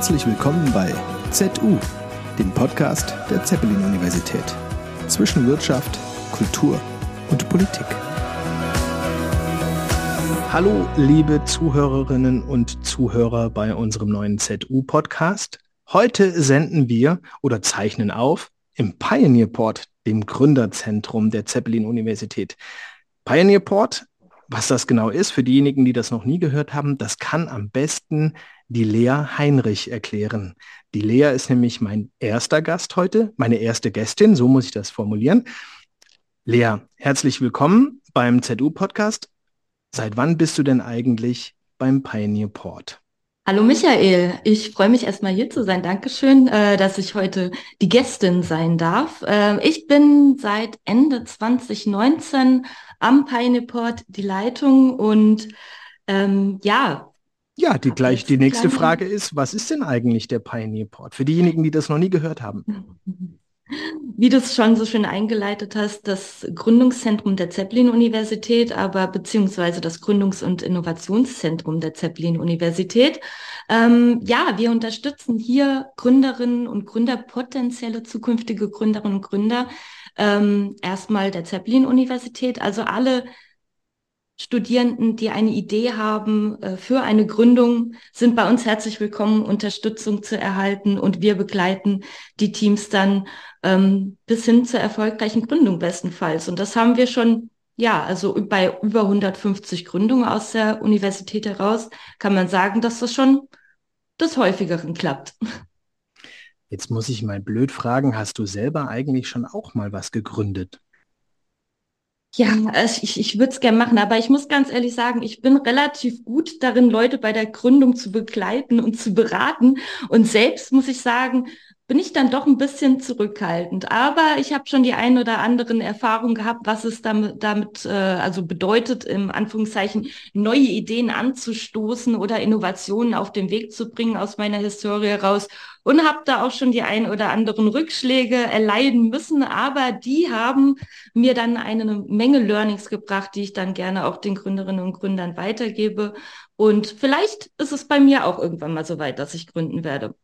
Herzlich willkommen bei ZU, dem Podcast der Zeppelin-Universität. Zwischen Wirtschaft, Kultur und Politik. Hallo, liebe Zuhörerinnen und Zuhörer bei unserem neuen ZU-Podcast. Heute senden wir oder zeichnen auf im Pioneerport, dem Gründerzentrum der Zeppelin-Universität. Pioneerport was das genau ist, für diejenigen, die das noch nie gehört haben, das kann am besten die Lea Heinrich erklären. Die Lea ist nämlich mein erster Gast heute, meine erste Gästin, so muss ich das formulieren. Lea, herzlich willkommen beim ZU-Podcast. Seit wann bist du denn eigentlich beim Pioneer Port? Hallo Michael, ich freue mich erstmal hier zu sein. Dankeschön, äh, dass ich heute die Gästin sein darf. Äh, ich bin seit Ende 2019 am Pioneer die Leitung und ähm, ja. Ja, die gleich die nächste Frage ist, was ist denn eigentlich der Pioneer Port? Für diejenigen, die das noch nie gehört haben. Wie du es schon so schön eingeleitet hast, das Gründungszentrum der Zeppelin-Universität, aber beziehungsweise das Gründungs- und Innovationszentrum der Zeppelin-Universität. Ähm, ja, wir unterstützen hier Gründerinnen und Gründer, potenzielle zukünftige Gründerinnen und Gründer, ähm, erstmal der Zeppelin-Universität, also alle Studierenden, die eine Idee haben äh, für eine Gründung, sind bei uns herzlich willkommen, Unterstützung zu erhalten und wir begleiten die Teams dann ähm, bis hin zur erfolgreichen Gründung bestenfalls. Und das haben wir schon, ja, also bei über 150 Gründungen aus der Universität heraus kann man sagen, dass das schon des häufigeren klappt. Jetzt muss ich mal blöd fragen, hast du selber eigentlich schon auch mal was gegründet? Ja, ich, ich würde es gerne machen, aber ich muss ganz ehrlich sagen, ich bin relativ gut darin, Leute bei der Gründung zu begleiten und zu beraten. Und selbst muss ich sagen, bin ich dann doch ein bisschen zurückhaltend. Aber ich habe schon die ein oder anderen Erfahrungen gehabt, was es damit, damit äh, also bedeutet, im Anführungszeichen neue Ideen anzustoßen oder Innovationen auf den Weg zu bringen aus meiner Historie heraus. Und habe da auch schon die ein oder anderen Rückschläge erleiden müssen. Aber die haben mir dann eine Menge Learnings gebracht, die ich dann gerne auch den Gründerinnen und Gründern weitergebe. Und vielleicht ist es bei mir auch irgendwann mal so weit, dass ich gründen werde.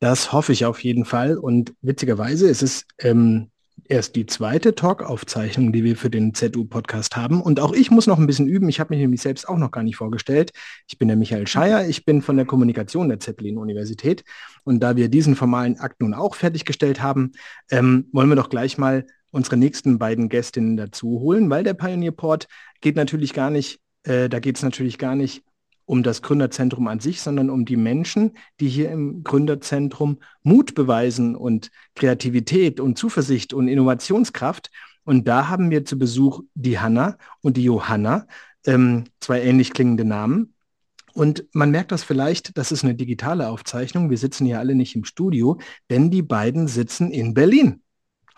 Das hoffe ich auf jeden Fall. Und witzigerweise ist es ähm, erst die zweite Talk-Aufzeichnung, die wir für den ZU-Podcast haben. Und auch ich muss noch ein bisschen üben. Ich habe mich nämlich selbst auch noch gar nicht vorgestellt. Ich bin der Michael Scheier. Ich bin von der Kommunikation der Zeppelin-Universität. Und da wir diesen formalen Akt nun auch fertiggestellt haben, ähm, wollen wir doch gleich mal unsere nächsten beiden Gästinnen dazu holen, weil der Pioneer Port geht natürlich gar nicht, äh, da geht es natürlich gar nicht um das Gründerzentrum an sich, sondern um die Menschen, die hier im Gründerzentrum Mut beweisen und Kreativität und Zuversicht und Innovationskraft. Und da haben wir zu Besuch die Hanna und die Johanna, ähm, zwei ähnlich klingende Namen. Und man merkt das vielleicht, das ist eine digitale Aufzeichnung. Wir sitzen hier alle nicht im Studio, denn die beiden sitzen in Berlin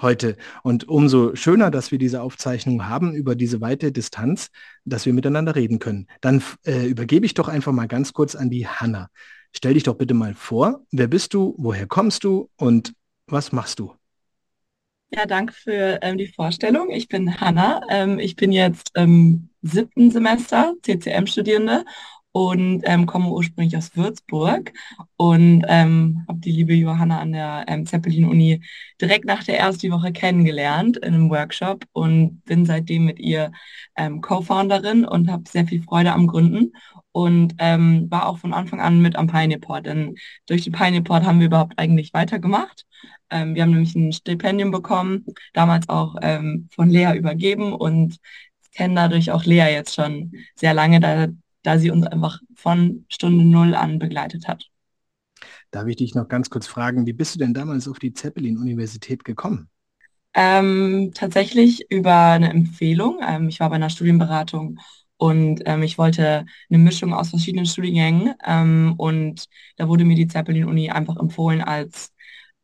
heute. Und umso schöner, dass wir diese Aufzeichnung haben über diese weite Distanz, dass wir miteinander reden können. Dann äh, übergebe ich doch einfach mal ganz kurz an die Hanna. Stell dich doch bitte mal vor, wer bist du, woher kommst du und was machst du? Ja, danke für ähm, die Vorstellung. Ich bin Hanna. Ähm, ich bin jetzt im siebten Semester CCM-Studierende und ähm, komme ursprünglich aus Würzburg und ähm, habe die liebe Johanna an der ähm, Zeppelin-Uni direkt nach der ersten Woche kennengelernt in einem Workshop und bin seitdem mit ihr ähm, Co-Founderin und habe sehr viel Freude am Gründen und ähm, war auch von Anfang an mit am Pioneer Port, denn durch den Pioneer Port haben wir überhaupt eigentlich weitergemacht. Ähm, wir haben nämlich ein Stipendium bekommen, damals auch ähm, von Lea übergeben und kennen dadurch auch Lea jetzt schon sehr lange, da da sie uns einfach von Stunde Null an begleitet hat. Darf ich dich noch ganz kurz fragen, wie bist du denn damals auf die Zeppelin-Universität gekommen? Ähm, tatsächlich über eine Empfehlung. Ähm, ich war bei einer Studienberatung und ähm, ich wollte eine Mischung aus verschiedenen Studiengängen ähm, und da wurde mir die Zeppelin-Uni einfach empfohlen als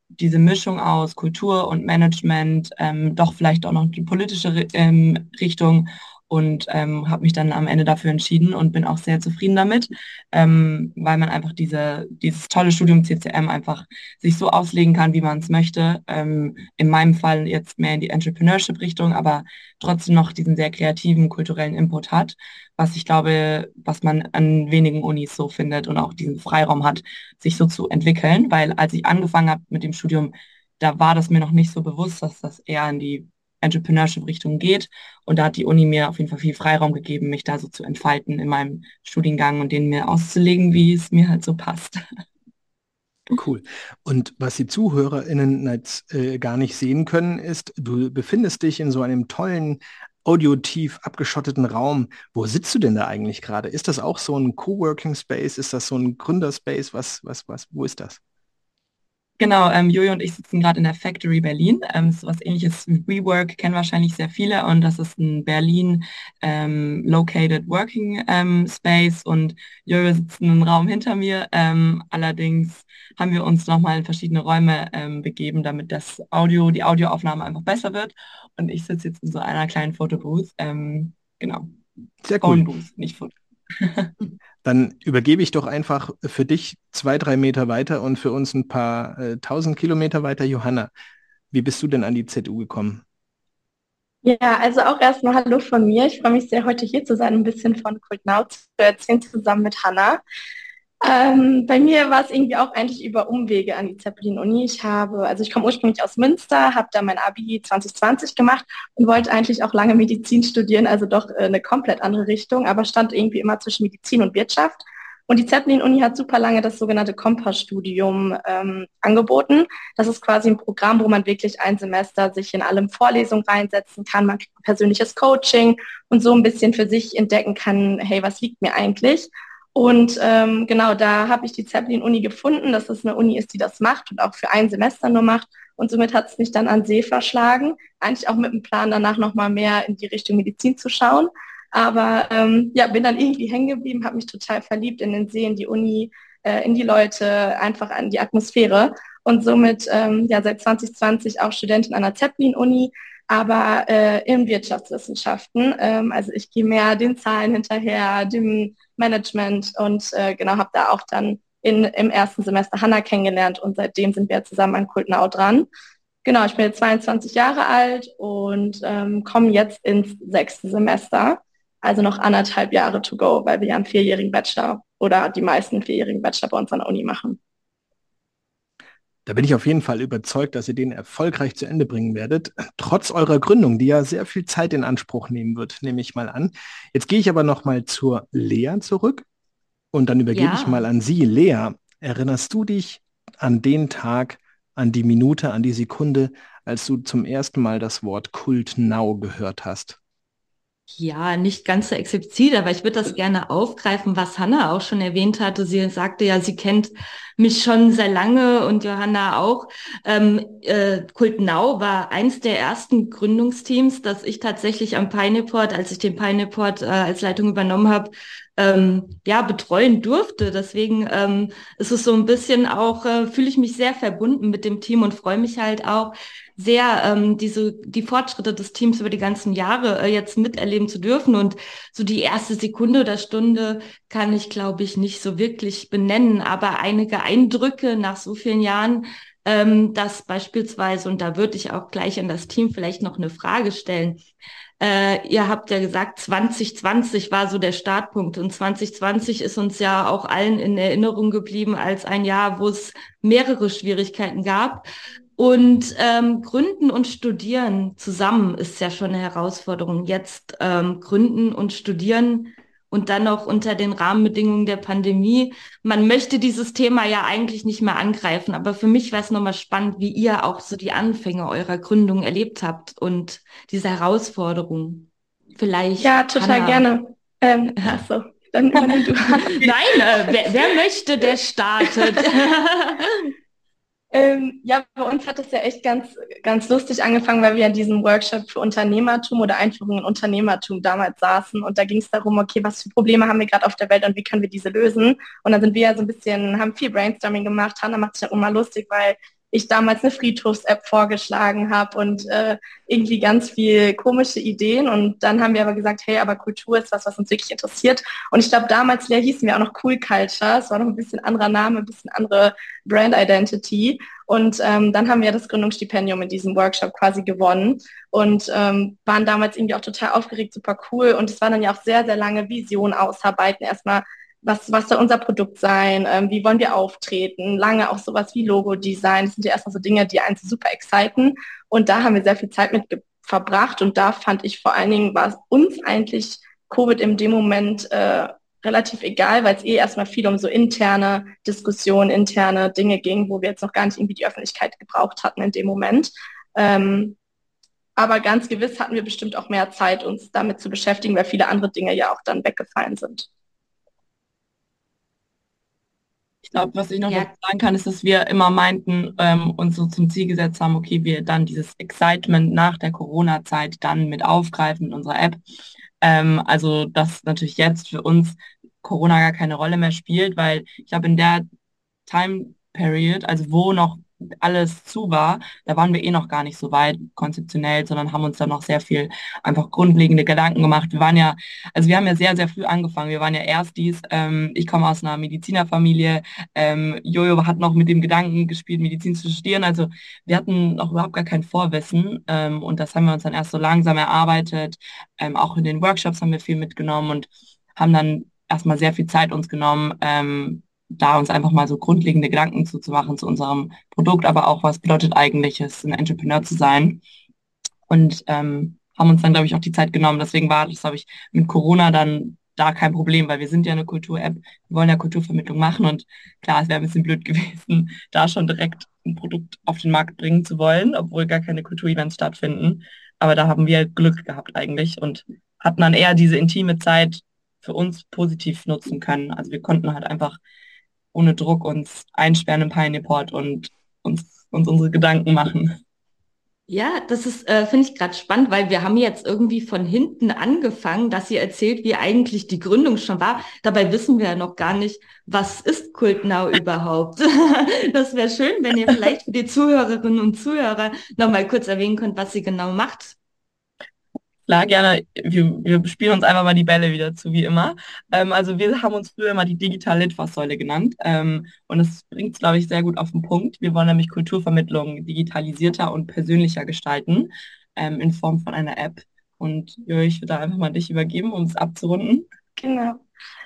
diese Mischung aus Kultur und Management, ähm, doch vielleicht auch noch die politische ähm, Richtung und ähm, habe mich dann am Ende dafür entschieden und bin auch sehr zufrieden damit, ähm, weil man einfach diese, dieses tolle Studium CCM einfach sich so auslegen kann, wie man es möchte. Ähm, in meinem Fall jetzt mehr in die Entrepreneurship-Richtung, aber trotzdem noch diesen sehr kreativen kulturellen Input hat, was ich glaube, was man an wenigen Unis so findet und auch diesen Freiraum hat, sich so zu entwickeln, weil als ich angefangen habe mit dem Studium, da war das mir noch nicht so bewusst, dass das eher in die Entrepreneurship-Richtung geht. Und da hat die Uni mir auf jeden Fall viel Freiraum gegeben, mich da so zu entfalten in meinem Studiengang und den mir auszulegen, wie es mir halt so passt. Cool. Und was die ZuhörerInnen jetzt äh, gar nicht sehen können, ist, du befindest dich in so einem tollen, audiotief abgeschotteten Raum. Wo sitzt du denn da eigentlich gerade? Ist das auch so ein Coworking Space? Ist das so ein Gründerspace? Was, was, was, wo ist das? Genau, ähm, Jojo und ich sitzen gerade in der Factory Berlin. Ähm, so was ähnliches wie WeWork kennen wahrscheinlich sehr viele und das ist ein Berlin ähm, Located Working ähm, Space und Jojo sitzt in einem Raum hinter mir. Ähm, allerdings haben wir uns nochmal in verschiedene Räume ähm, begeben, damit das Audio, die Audioaufnahme einfach besser wird. Und ich sitze jetzt in so einer kleinen Fotobooth. genau. Sehr cool. Phone Booth, nicht Foto. Dann übergebe ich doch einfach für dich zwei, drei Meter weiter und für uns ein paar äh, tausend Kilometer weiter. Johanna, wie bist du denn an die ZU gekommen? Ja, also auch erstmal Hallo von mir. Ich freue mich sehr, heute hier zu sein, ein bisschen von Kult Now zu erzählen, zusammen mit Hanna. Ähm, bei mir war es irgendwie auch eigentlich über Umwege an die Zeppelin-Uni. Ich habe, also ich komme ursprünglich aus Münster, habe da mein Abi 2020 gemacht und wollte eigentlich auch lange Medizin studieren, also doch äh, eine komplett andere Richtung, aber stand irgendwie immer zwischen Medizin und Wirtschaft. Und die Zeppelin-Uni hat super lange das sogenannte Kompass-Studium ähm, angeboten. Das ist quasi ein Programm, wo man wirklich ein Semester sich in allem Vorlesungen reinsetzen kann. Man kriegt persönliches Coaching und so ein bisschen für sich entdecken kann, hey, was liegt mir eigentlich? Und ähm, genau, da habe ich die Zeppelin-Uni gefunden, dass es eine Uni ist, die das macht und auch für ein Semester nur macht. Und somit hat es mich dann an See verschlagen. Eigentlich auch mit dem Plan, danach nochmal mehr in die Richtung Medizin zu schauen. Aber ähm, ja, bin dann irgendwie hängen geblieben, habe mich total verliebt in den See, in die Uni, äh, in die Leute, einfach an die Atmosphäre. Und somit ähm, ja seit 2020 auch Studentin an der Zeppelin-Uni, aber äh, in Wirtschaftswissenschaften. Ähm, also ich gehe mehr den Zahlen hinterher, dem Management und äh, genau habe da auch dann in, im ersten Semester Hanna kennengelernt und seitdem sind wir zusammen an Kultnau dran. Genau, ich bin jetzt 22 Jahre alt und ähm, komme jetzt ins sechste Semester, also noch anderthalb Jahre to go, weil wir ja einen vierjährigen Bachelor oder die meisten vierjährigen Bachelor bei uns an der Uni machen. Da bin ich auf jeden Fall überzeugt, dass ihr den erfolgreich zu Ende bringen werdet, trotz eurer Gründung, die ja sehr viel Zeit in Anspruch nehmen wird, nehme ich mal an. Jetzt gehe ich aber noch mal zur Lea zurück und dann übergebe ja. ich mal an Sie. Lea, erinnerst du dich an den Tag, an die Minute, an die Sekunde, als du zum ersten Mal das Wort Kult Now gehört hast? Ja, nicht ganz so explizit, aber ich würde das gerne aufgreifen, was Hanna auch schon erwähnt hatte. Sie sagte ja, sie kennt mich schon sehr lange und Johanna auch. Ähm, äh, Kultnau war eins der ersten Gründungsteams, das ich tatsächlich am Pineport, als ich den Pineport äh, als Leitung übernommen habe, ähm, ja, betreuen durfte. Deswegen ähm, ist es so ein bisschen auch, äh, fühle ich mich sehr verbunden mit dem Team und freue mich halt auch, sehr ähm, diese die Fortschritte des Teams über die ganzen Jahre äh, jetzt miterleben zu dürfen und so die erste Sekunde oder Stunde kann ich glaube ich nicht so wirklich benennen, aber einige Eindrücke nach so vielen Jahren, ähm, dass beispielsweise und da würde ich auch gleich an das Team vielleicht noch eine Frage stellen. Äh, ihr habt ja gesagt, 2020 war so der Startpunkt und 2020 ist uns ja auch allen in Erinnerung geblieben als ein Jahr, wo es mehrere Schwierigkeiten gab. Und ähm, Gründen und Studieren zusammen ist ja schon eine Herausforderung. Jetzt ähm, Gründen und Studieren und dann noch unter den Rahmenbedingungen der Pandemie. Man möchte dieses Thema ja eigentlich nicht mehr angreifen, aber für mich wäre es nochmal spannend, wie ihr auch so die Anfänge eurer Gründung erlebt habt und diese Herausforderungen. Vielleicht. Ja, total Anna. gerne. Ähm, achso. Dann du. Nein, äh, wer, wer möchte, der startet. Ähm, ja, bei uns hat es ja echt ganz, ganz lustig angefangen, weil wir in diesem Workshop für Unternehmertum oder Einführung in Unternehmertum damals saßen und da ging es darum, okay, was für Probleme haben wir gerade auf der Welt und wie können wir diese lösen? Und dann sind wir ja so ein bisschen, haben viel Brainstorming gemacht. Hanna macht sich ja immer lustig, weil ich damals eine Friedhofs-App vorgeschlagen habe und äh, irgendwie ganz viel komische Ideen. Und dann haben wir aber gesagt, hey, aber Kultur ist was, was uns wirklich interessiert. Und ich glaube, damals ja, hießen wir auch noch Cool Culture. Es war noch ein bisschen anderer Name, ein bisschen andere Brand Identity. Und ähm, dann haben wir das Gründungsstipendium in diesem Workshop quasi gewonnen und ähm, waren damals irgendwie auch total aufgeregt, super cool. Und es war dann ja auch sehr, sehr lange Vision ausarbeiten. Erstmal was, was soll unser Produkt sein, ähm, wie wollen wir auftreten, lange auch sowas wie Logo-Design, das sind ja erstmal so Dinge, die einen super exciten und da haben wir sehr viel Zeit mit verbracht und da fand ich vor allen Dingen, war es uns eigentlich Covid in dem Moment äh, relativ egal, weil es eh erstmal viel um so interne Diskussionen, interne Dinge ging, wo wir jetzt noch gar nicht irgendwie die Öffentlichkeit gebraucht hatten in dem Moment. Ähm, aber ganz gewiss hatten wir bestimmt auch mehr Zeit, uns damit zu beschäftigen, weil viele andere Dinge ja auch dann weggefallen sind. Ich glaube, was ich noch ja. sagen kann, ist, dass wir immer meinten ähm, und so zum Ziel gesetzt haben, okay, wir dann dieses Excitement nach der Corona-Zeit dann mit aufgreifen in unserer App. Ähm, also, dass natürlich jetzt für uns Corona gar keine Rolle mehr spielt, weil ich glaube, in der Time Period, also wo noch alles zu war, da waren wir eh noch gar nicht so weit konzeptionell, sondern haben uns dann noch sehr viel einfach grundlegende Gedanken gemacht. Wir waren ja, also wir haben ja sehr, sehr früh angefangen. Wir waren ja erst dies, ähm, ich komme aus einer Medizinerfamilie, ähm, Jojo hat noch mit dem Gedanken gespielt, Medizin zu studieren. Also wir hatten noch überhaupt gar kein Vorwissen ähm, und das haben wir uns dann erst so langsam erarbeitet. Ähm, auch in den Workshops haben wir viel mitgenommen und haben dann erstmal sehr viel Zeit uns genommen, ähm, da uns einfach mal so grundlegende Gedanken zu, zu machen zu unserem Produkt, aber auch, was bedeutet eigentlich es, ein Entrepreneur zu sein. Und ähm, haben uns dann, glaube ich, auch die Zeit genommen. Deswegen war das, glaube ich, mit Corona dann da kein Problem, weil wir sind ja eine Kultur-App, wir wollen ja Kulturvermittlung machen und klar, es wäre ein bisschen blöd gewesen, da schon direkt ein Produkt auf den Markt bringen zu wollen, obwohl gar keine Kulturevents stattfinden. Aber da haben wir Glück gehabt eigentlich und hatten dann eher diese intime Zeit für uns positiv nutzen können. Also wir konnten halt einfach ohne Druck uns einsperren im Pioneer-Port und uns, uns unsere Gedanken machen. Ja, das ist, äh, finde ich gerade spannend, weil wir haben jetzt irgendwie von hinten angefangen, dass ihr erzählt, wie eigentlich die Gründung schon war. Dabei wissen wir ja noch gar nicht, was ist Kultnau überhaupt. das wäre schön, wenn ihr vielleicht für die Zuhörerinnen und Zuhörer nochmal kurz erwähnen könnt, was ihr genau macht. Klar, gerne. Wir, wir spielen uns einfach mal die Bälle wieder zu, wie immer. Ähm, also wir haben uns früher mal die digitale Litfaßsäule genannt. Ähm, und das bringt es, glaube ich, sehr gut auf den Punkt. Wir wollen nämlich Kulturvermittlung digitalisierter und persönlicher gestalten ähm, in Form von einer App. Und Jörg, ich würde da einfach mal dich übergeben, um es abzurunden. Genau.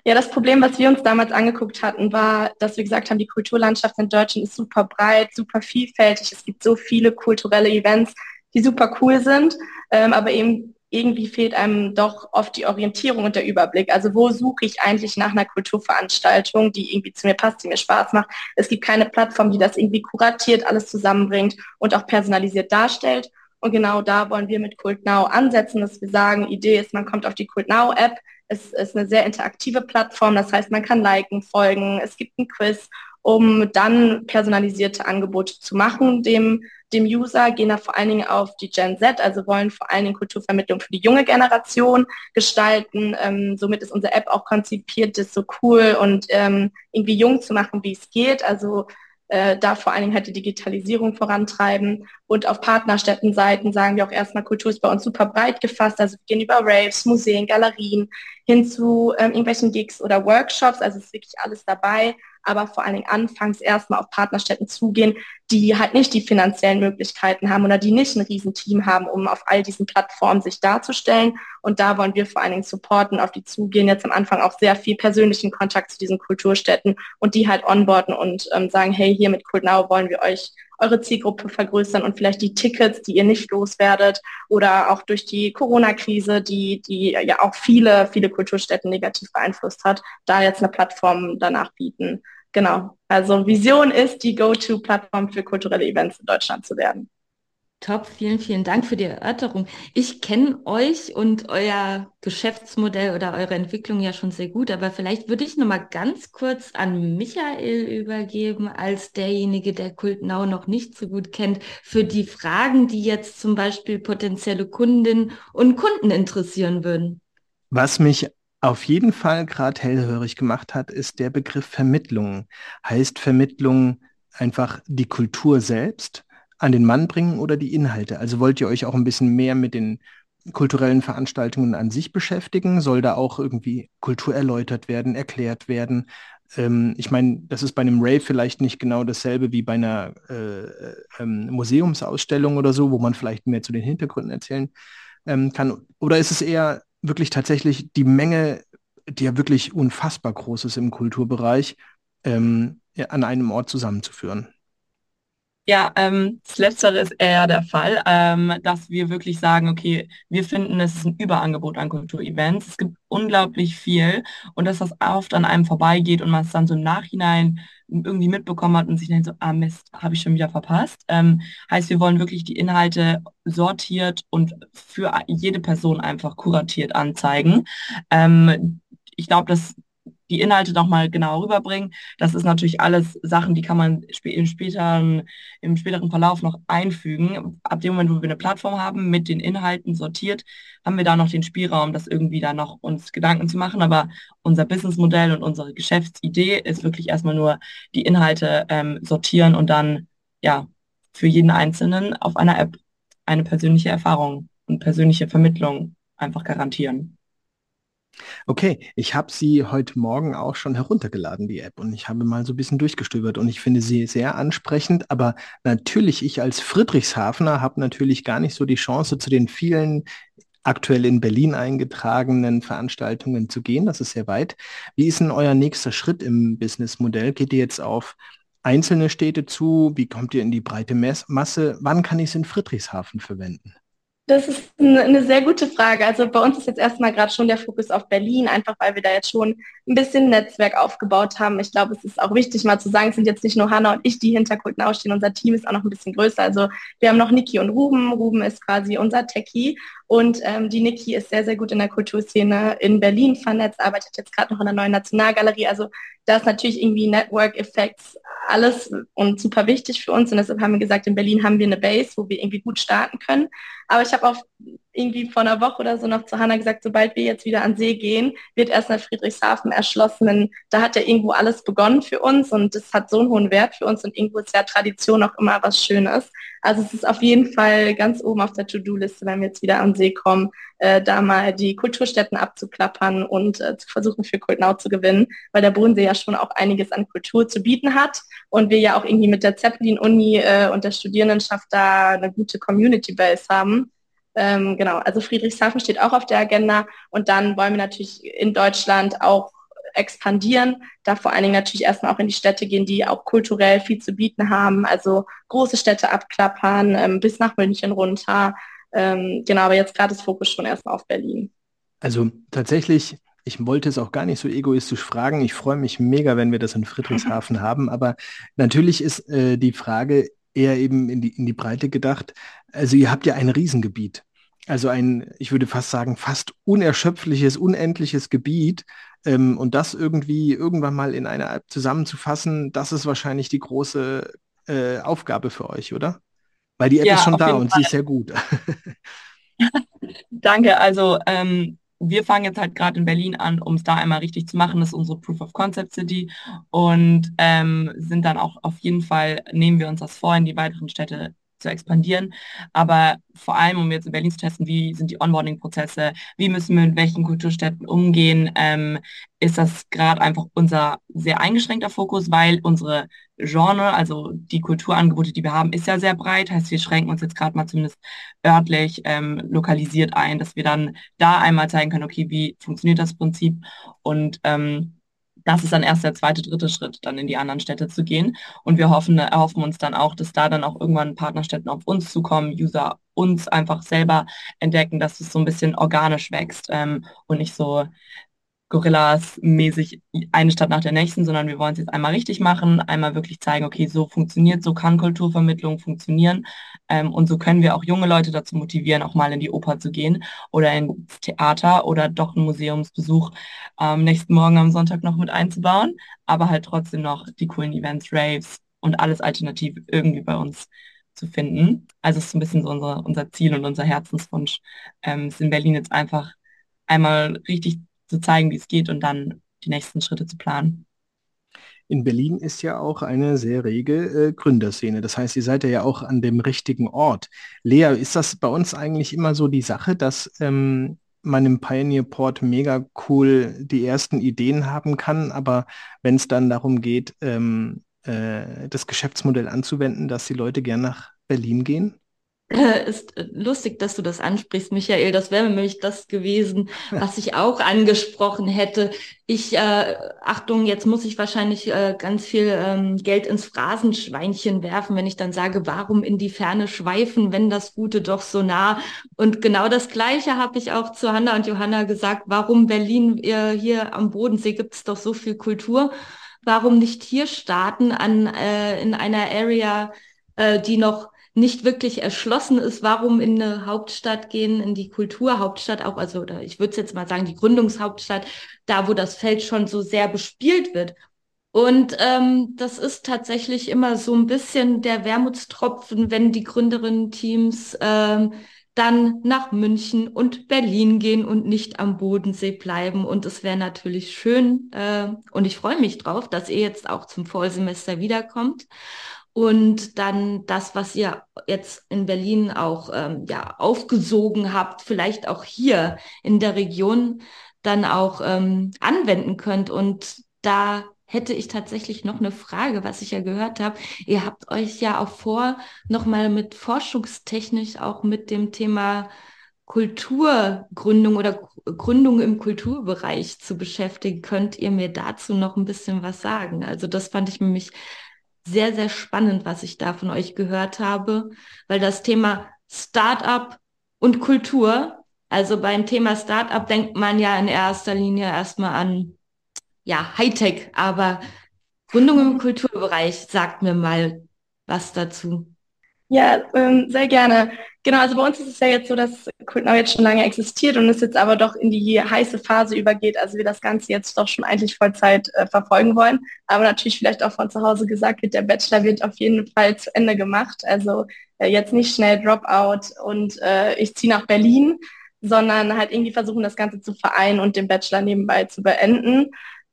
Ja, das Problem, was wir uns damals angeguckt hatten, war, dass wir gesagt haben, die Kulturlandschaft in Deutschland ist super breit, super vielfältig. Es gibt so viele kulturelle Events, die super cool sind, ähm, aber eben irgendwie fehlt einem doch oft die Orientierung und der Überblick. Also wo suche ich eigentlich nach einer Kulturveranstaltung, die irgendwie zu mir passt, die mir Spaß macht. Es gibt keine Plattform, die das irgendwie kuratiert, alles zusammenbringt und auch personalisiert darstellt. Und genau da wollen wir mit CultNow ansetzen, dass wir sagen, Idee ist, man kommt auf die CultNow-App. Es ist eine sehr interaktive Plattform, das heißt, man kann liken, folgen, es gibt ein Quiz, um dann personalisierte Angebote zu machen, dem dem User, gehen da vor allen Dingen auf die Gen Z, also wollen vor allen Dingen Kulturvermittlung für die junge Generation gestalten. Ähm, somit ist unsere App auch konzipiert, das so cool und ähm, irgendwie jung zu machen, wie es geht. Also äh, da vor allen Dingen halt die Digitalisierung vorantreiben. Und auf Partnerstättenseiten sagen wir auch erstmal, Kultur ist bei uns super breit gefasst. Also wir gehen über Raves, Museen, Galerien hin zu ähm, irgendwelchen Gigs oder Workshops. Also es ist wirklich alles dabei aber vor allen Dingen anfangs erstmal auf Partnerstätten zugehen, die halt nicht die finanziellen Möglichkeiten haben oder die nicht ein Riesenteam haben, um auf all diesen Plattformen sich darzustellen. Und da wollen wir vor allen Dingen supporten, auf die zugehen, jetzt am Anfang auch sehr viel persönlichen Kontakt zu diesen Kulturstätten und die halt onboarden und ähm, sagen, hey, hier mit CoolNow wollen wir euch eure Zielgruppe vergrößern und vielleicht die Tickets, die ihr nicht loswerdet oder auch durch die Corona-Krise, die, die ja auch viele, viele Kulturstätten negativ beeinflusst hat, da jetzt eine Plattform danach bieten. Genau. Also Vision ist, die Go-To-Plattform für kulturelle Events in Deutschland zu werden. Top, vielen, vielen Dank für die Erörterung. Ich kenne euch und euer Geschäftsmodell oder eure Entwicklung ja schon sehr gut, aber vielleicht würde ich noch mal ganz kurz an Michael übergeben, als derjenige, der Kultnau noch nicht so gut kennt, für die Fragen, die jetzt zum Beispiel potenzielle Kundinnen und Kunden interessieren würden. Was mich auf jeden Fall gerade hellhörig gemacht hat, ist der Begriff Vermittlung. Heißt Vermittlung einfach die Kultur selbst an den Mann bringen oder die Inhalte? Also wollt ihr euch auch ein bisschen mehr mit den kulturellen Veranstaltungen an sich beschäftigen? Soll da auch irgendwie Kultur erläutert werden, erklärt werden? Ähm, ich meine, das ist bei einem Rave vielleicht nicht genau dasselbe wie bei einer äh, ähm, Museumsausstellung oder so, wo man vielleicht mehr zu den Hintergründen erzählen ähm, kann. Oder ist es eher wirklich tatsächlich die Menge, die ja wirklich unfassbar groß ist im Kulturbereich, ähm, an einem Ort zusammenzuführen? Ja, ähm, das Letztere ist eher der Fall, ähm, dass wir wirklich sagen, okay, wir finden, es ist ein Überangebot an Kulturevents. Es gibt unglaublich viel und dass das oft an einem vorbeigeht und man es dann so im Nachhinein irgendwie mitbekommen hat und sich denkt so, ah Mist, habe ich schon wieder verpasst. Ähm, heißt, wir wollen wirklich die Inhalte sortiert und für jede Person einfach kuratiert anzeigen. Ähm, ich glaube, dass die Inhalte nochmal genau rüberbringen. Das ist natürlich alles Sachen, die kann man im späteren, im späteren Verlauf noch einfügen. Ab dem Moment, wo wir eine Plattform haben, mit den Inhalten sortiert, haben wir da noch den Spielraum, das irgendwie da noch uns Gedanken zu machen. Aber unser Businessmodell und unsere Geschäftsidee ist wirklich erstmal nur die Inhalte ähm, sortieren und dann, ja, für jeden Einzelnen auf einer App eine persönliche Erfahrung und persönliche Vermittlung einfach garantieren. Okay, ich habe sie heute Morgen auch schon heruntergeladen, die App, und ich habe mal so ein bisschen durchgestöbert und ich finde sie sehr ansprechend, aber natürlich, ich als Friedrichshafener habe natürlich gar nicht so die Chance, zu den vielen aktuell in Berlin eingetragenen Veranstaltungen zu gehen. Das ist sehr weit. Wie ist denn euer nächster Schritt im Businessmodell? Geht ihr jetzt auf einzelne Städte zu? Wie kommt ihr in die breite Masse? Wann kann ich es in Friedrichshafen verwenden? Das ist eine sehr gute Frage. Also bei uns ist jetzt erstmal gerade schon der Fokus auf Berlin, einfach weil wir da jetzt schon ein bisschen Netzwerk aufgebaut haben. Ich glaube, es ist auch wichtig mal zu sagen, es sind jetzt nicht nur Hanna und ich, die hinter Kulten stehen. Unser Team ist auch noch ein bisschen größer. Also wir haben noch Niki und Ruben. Ruben ist quasi unser Techie und ähm, die Niki ist sehr, sehr gut in der Kulturszene in Berlin vernetzt, arbeitet jetzt gerade noch in der neuen Nationalgalerie. Also da ist natürlich irgendwie Network Effects alles und super wichtig für uns. Und deshalb haben wir gesagt, in Berlin haben wir eine Base, wo wir irgendwie gut starten können. Aber ich habe auch irgendwie vor einer Woche oder so noch zu Hanna gesagt, sobald wir jetzt wieder an See gehen, wird erstmal Friedrichshafen erschlossen. Denn da hat ja irgendwo alles begonnen für uns und das hat so einen hohen Wert für uns und irgendwo ist ja Tradition auch immer was Schönes. Also es ist auf jeden Fall ganz oben auf der To-Do-Liste, wenn wir jetzt wieder an See kommen, äh, da mal die Kulturstätten abzuklappern und äh, zu versuchen, für Kultnau zu gewinnen, weil der Bodensee ja schon auch einiges an Kultur zu bieten hat und wir ja auch irgendwie mit der Zeppelin-Uni äh, und der Studierendenschaft da eine gute Community-Base haben. Ähm, genau, also Friedrichshafen steht auch auf der Agenda und dann wollen wir natürlich in Deutschland auch expandieren, da vor allen Dingen natürlich erstmal auch in die Städte gehen, die auch kulturell viel zu bieten haben, also große Städte abklappern, ähm, bis nach München runter. Ähm, genau, aber jetzt gerade ist Fokus schon erstmal auf Berlin. Also tatsächlich, ich wollte es auch gar nicht so egoistisch fragen. Ich freue mich mega, wenn wir das in Friedrichshafen haben, aber natürlich ist äh, die Frage eher eben in die, in die Breite gedacht. Also ihr habt ja ein Riesengebiet. Also ein, ich würde fast sagen, fast unerschöpfliches, unendliches Gebiet. Ähm, und das irgendwie irgendwann mal in einer App zusammenzufassen, das ist wahrscheinlich die große äh, Aufgabe für euch, oder? Weil die App ja, ist schon da und Fall. sie ist sehr gut. Danke. Also ähm, wir fangen jetzt halt gerade in Berlin an, um es da einmal richtig zu machen. Das ist unsere Proof of Concept City und ähm, sind dann auch auf jeden Fall, nehmen wir uns das vor, in die weiteren Städte zu expandieren. Aber vor allem, um jetzt in Berlin zu testen, wie sind die Onboarding-Prozesse, wie müssen wir mit welchen Kulturstätten umgehen, ähm, ist das gerade einfach unser sehr eingeschränkter Fokus, weil unsere Genre, also die Kulturangebote, die wir haben, ist ja sehr breit. Heißt, wir schränken uns jetzt gerade mal zumindest örtlich ähm, lokalisiert ein, dass wir dann da einmal zeigen können, okay, wie funktioniert das Prinzip und ähm, das ist dann erst der zweite, dritte Schritt, dann in die anderen Städte zu gehen. Und wir hoffen, erhoffen uns dann auch, dass da dann auch irgendwann Partnerstädten auf uns zukommen, User uns einfach selber entdecken, dass es so ein bisschen organisch wächst ähm, und nicht so Gorillas-mäßig eine Stadt nach der nächsten, sondern wir wollen es jetzt einmal richtig machen, einmal wirklich zeigen, okay, so funktioniert, so kann Kulturvermittlung funktionieren. Ähm, und so können wir auch junge Leute dazu motivieren, auch mal in die Oper zu gehen oder ins Theater oder doch einen Museumsbesuch ähm, nächsten Morgen am Sonntag noch mit einzubauen, aber halt trotzdem noch die coolen Events, Raves und alles alternativ irgendwie bei uns zu finden. Also es ist ein bisschen so unser, unser Ziel und unser Herzenswunsch, ähm, es in Berlin jetzt einfach einmal richtig zu zeigen, wie es geht und dann die nächsten Schritte zu planen. in Berlin ist ja auch eine sehr rege äh, Gründerszene. Das heißt, ihr seid ja auch an dem richtigen Ort. Lea, ist das bei uns eigentlich immer so die Sache, dass ähm, man im Pioneer Port mega cool die ersten Ideen haben kann, aber wenn es dann darum geht, ähm, äh, das Geschäftsmodell anzuwenden, dass die Leute gern nach Berlin gehen? Äh, ist äh, lustig, dass du das ansprichst, Michael. Das wäre nämlich das gewesen, was ich auch angesprochen hätte. Ich, äh, Achtung, jetzt muss ich wahrscheinlich äh, ganz viel ähm, Geld ins Phrasenschweinchen werfen, wenn ich dann sage, warum in die Ferne schweifen, wenn das Gute doch so nah. Und genau das Gleiche habe ich auch zu Hanna und Johanna gesagt. Warum Berlin? Äh, hier am Bodensee gibt es doch so viel Kultur. Warum nicht hier starten an äh, in einer Area, äh, die noch nicht wirklich erschlossen ist, warum in eine Hauptstadt gehen, in die Kulturhauptstadt auch, also oder ich würde jetzt mal sagen, die Gründungshauptstadt, da wo das Feld schon so sehr bespielt wird. Und ähm, das ist tatsächlich immer so ein bisschen der Wermutstropfen, wenn die Gründerinnen-Teams ähm, dann nach München und Berlin gehen und nicht am Bodensee bleiben. Und es wäre natürlich schön äh, und ich freue mich drauf, dass ihr jetzt auch zum Vollsemester wiederkommt und dann das, was ihr jetzt in Berlin auch ähm, ja, aufgesogen habt, vielleicht auch hier in der Region dann auch ähm, anwenden könnt. Und da hätte ich tatsächlich noch eine Frage, was ich ja gehört habe. Ihr habt euch ja auch vor, nochmal mit forschungstechnisch auch mit dem Thema Kulturgründung oder Gründung im Kulturbereich zu beschäftigen. Könnt ihr mir dazu noch ein bisschen was sagen? Also das fand ich nämlich sehr, sehr spannend, was ich da von euch gehört habe, weil das Thema Startup und Kultur, also beim Thema Startup denkt man ja in erster Linie erstmal an ja, Hightech, aber Gründung im Kulturbereich, sagt mir mal was dazu. Ja, ähm, sehr gerne. Genau, also bei uns ist es ja jetzt so, dass QuitNow jetzt schon lange existiert und es jetzt aber doch in die heiße Phase übergeht, also wir das Ganze jetzt doch schon eigentlich Vollzeit äh, verfolgen wollen. Aber natürlich vielleicht auch von zu Hause gesagt wird, der Bachelor wird auf jeden Fall zu Ende gemacht. Also äh, jetzt nicht schnell Dropout und äh, ich ziehe nach Berlin, sondern halt irgendwie versuchen, das Ganze zu vereinen und den Bachelor nebenbei zu beenden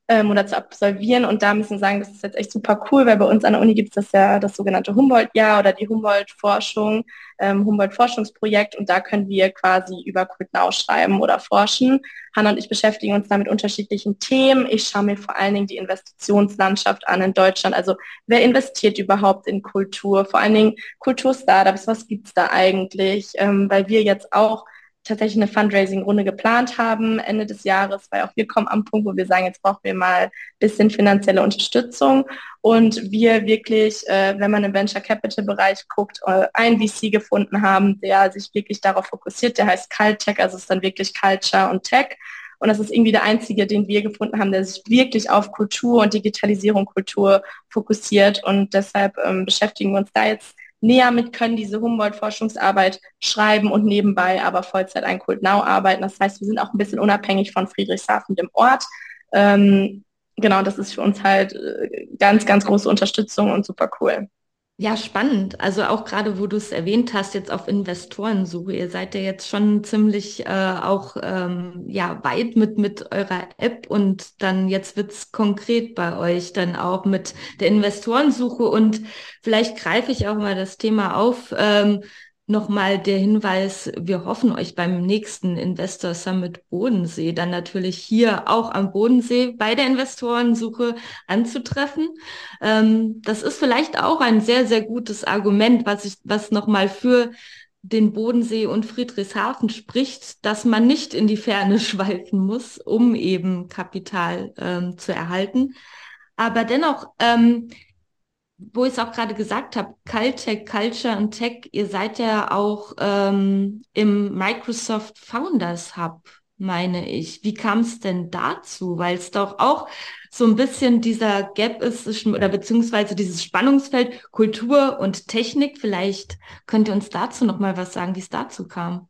ähm, oder zu absolvieren. Und da müssen wir sagen, das ist jetzt echt super cool, weil bei uns an der Uni gibt es das ja das sogenannte Humboldt-Jahr oder die Humboldt-Forschung, ähm, Humboldt-Forschungsprojekt. Und da können wir quasi über Kultnau schreiben oder forschen. Hanna und ich beschäftigen uns da mit unterschiedlichen Themen. Ich schaue mir vor allen Dingen die Investitionslandschaft an in Deutschland. Also wer investiert überhaupt in Kultur? Vor allen Dingen Kulturstartups, was gibt's da eigentlich? Ähm, weil wir jetzt auch tatsächlich eine Fundraising-Runde geplant haben Ende des Jahres, weil auch wir kommen am Punkt, wo wir sagen, jetzt brauchen wir mal ein bisschen finanzielle Unterstützung und wir wirklich, äh, wenn man im Venture Capital Bereich guckt, äh, einen VC gefunden haben, der sich wirklich darauf fokussiert, der heißt Caltech, also ist dann wirklich Culture und Tech. Und das ist irgendwie der einzige, den wir gefunden haben, der sich wirklich auf Kultur und Digitalisierung Kultur fokussiert. Und deshalb ähm, beschäftigen wir uns da jetzt näher mit können, diese Humboldt-Forschungsarbeit schreiben und nebenbei aber Vollzeit ein Kult Now arbeiten. Das heißt, wir sind auch ein bisschen unabhängig von Friedrichshafen, dem Ort. Ähm, genau, das ist für uns halt äh, ganz, ganz große Unterstützung und super cool. Ja, spannend. Also auch gerade, wo du es erwähnt hast, jetzt auf Investorensuche. Ihr seid ja jetzt schon ziemlich äh, auch ähm, ja weit mit mit eurer App und dann jetzt wird's konkret bei euch dann auch mit der Investorensuche und vielleicht greife ich auch mal das Thema auf. Ähm, Nochmal der Hinweis, wir hoffen euch beim nächsten Investor Summit Bodensee dann natürlich hier auch am Bodensee bei der Investorensuche anzutreffen. Ähm, das ist vielleicht auch ein sehr, sehr gutes Argument, was ich, was nochmal für den Bodensee und Friedrichshafen spricht, dass man nicht in die Ferne schweifen muss, um eben Kapital ähm, zu erhalten. Aber dennoch ähm, wo ich es auch gerade gesagt habe, Caltech, Culture und Tech, ihr seid ja auch ähm, im Microsoft Founders Hub, meine ich. Wie kam es denn dazu? Weil es doch auch so ein bisschen dieser Gap ist, oder beziehungsweise dieses Spannungsfeld Kultur und Technik. Vielleicht könnt ihr uns dazu noch mal was sagen, wie es dazu kam.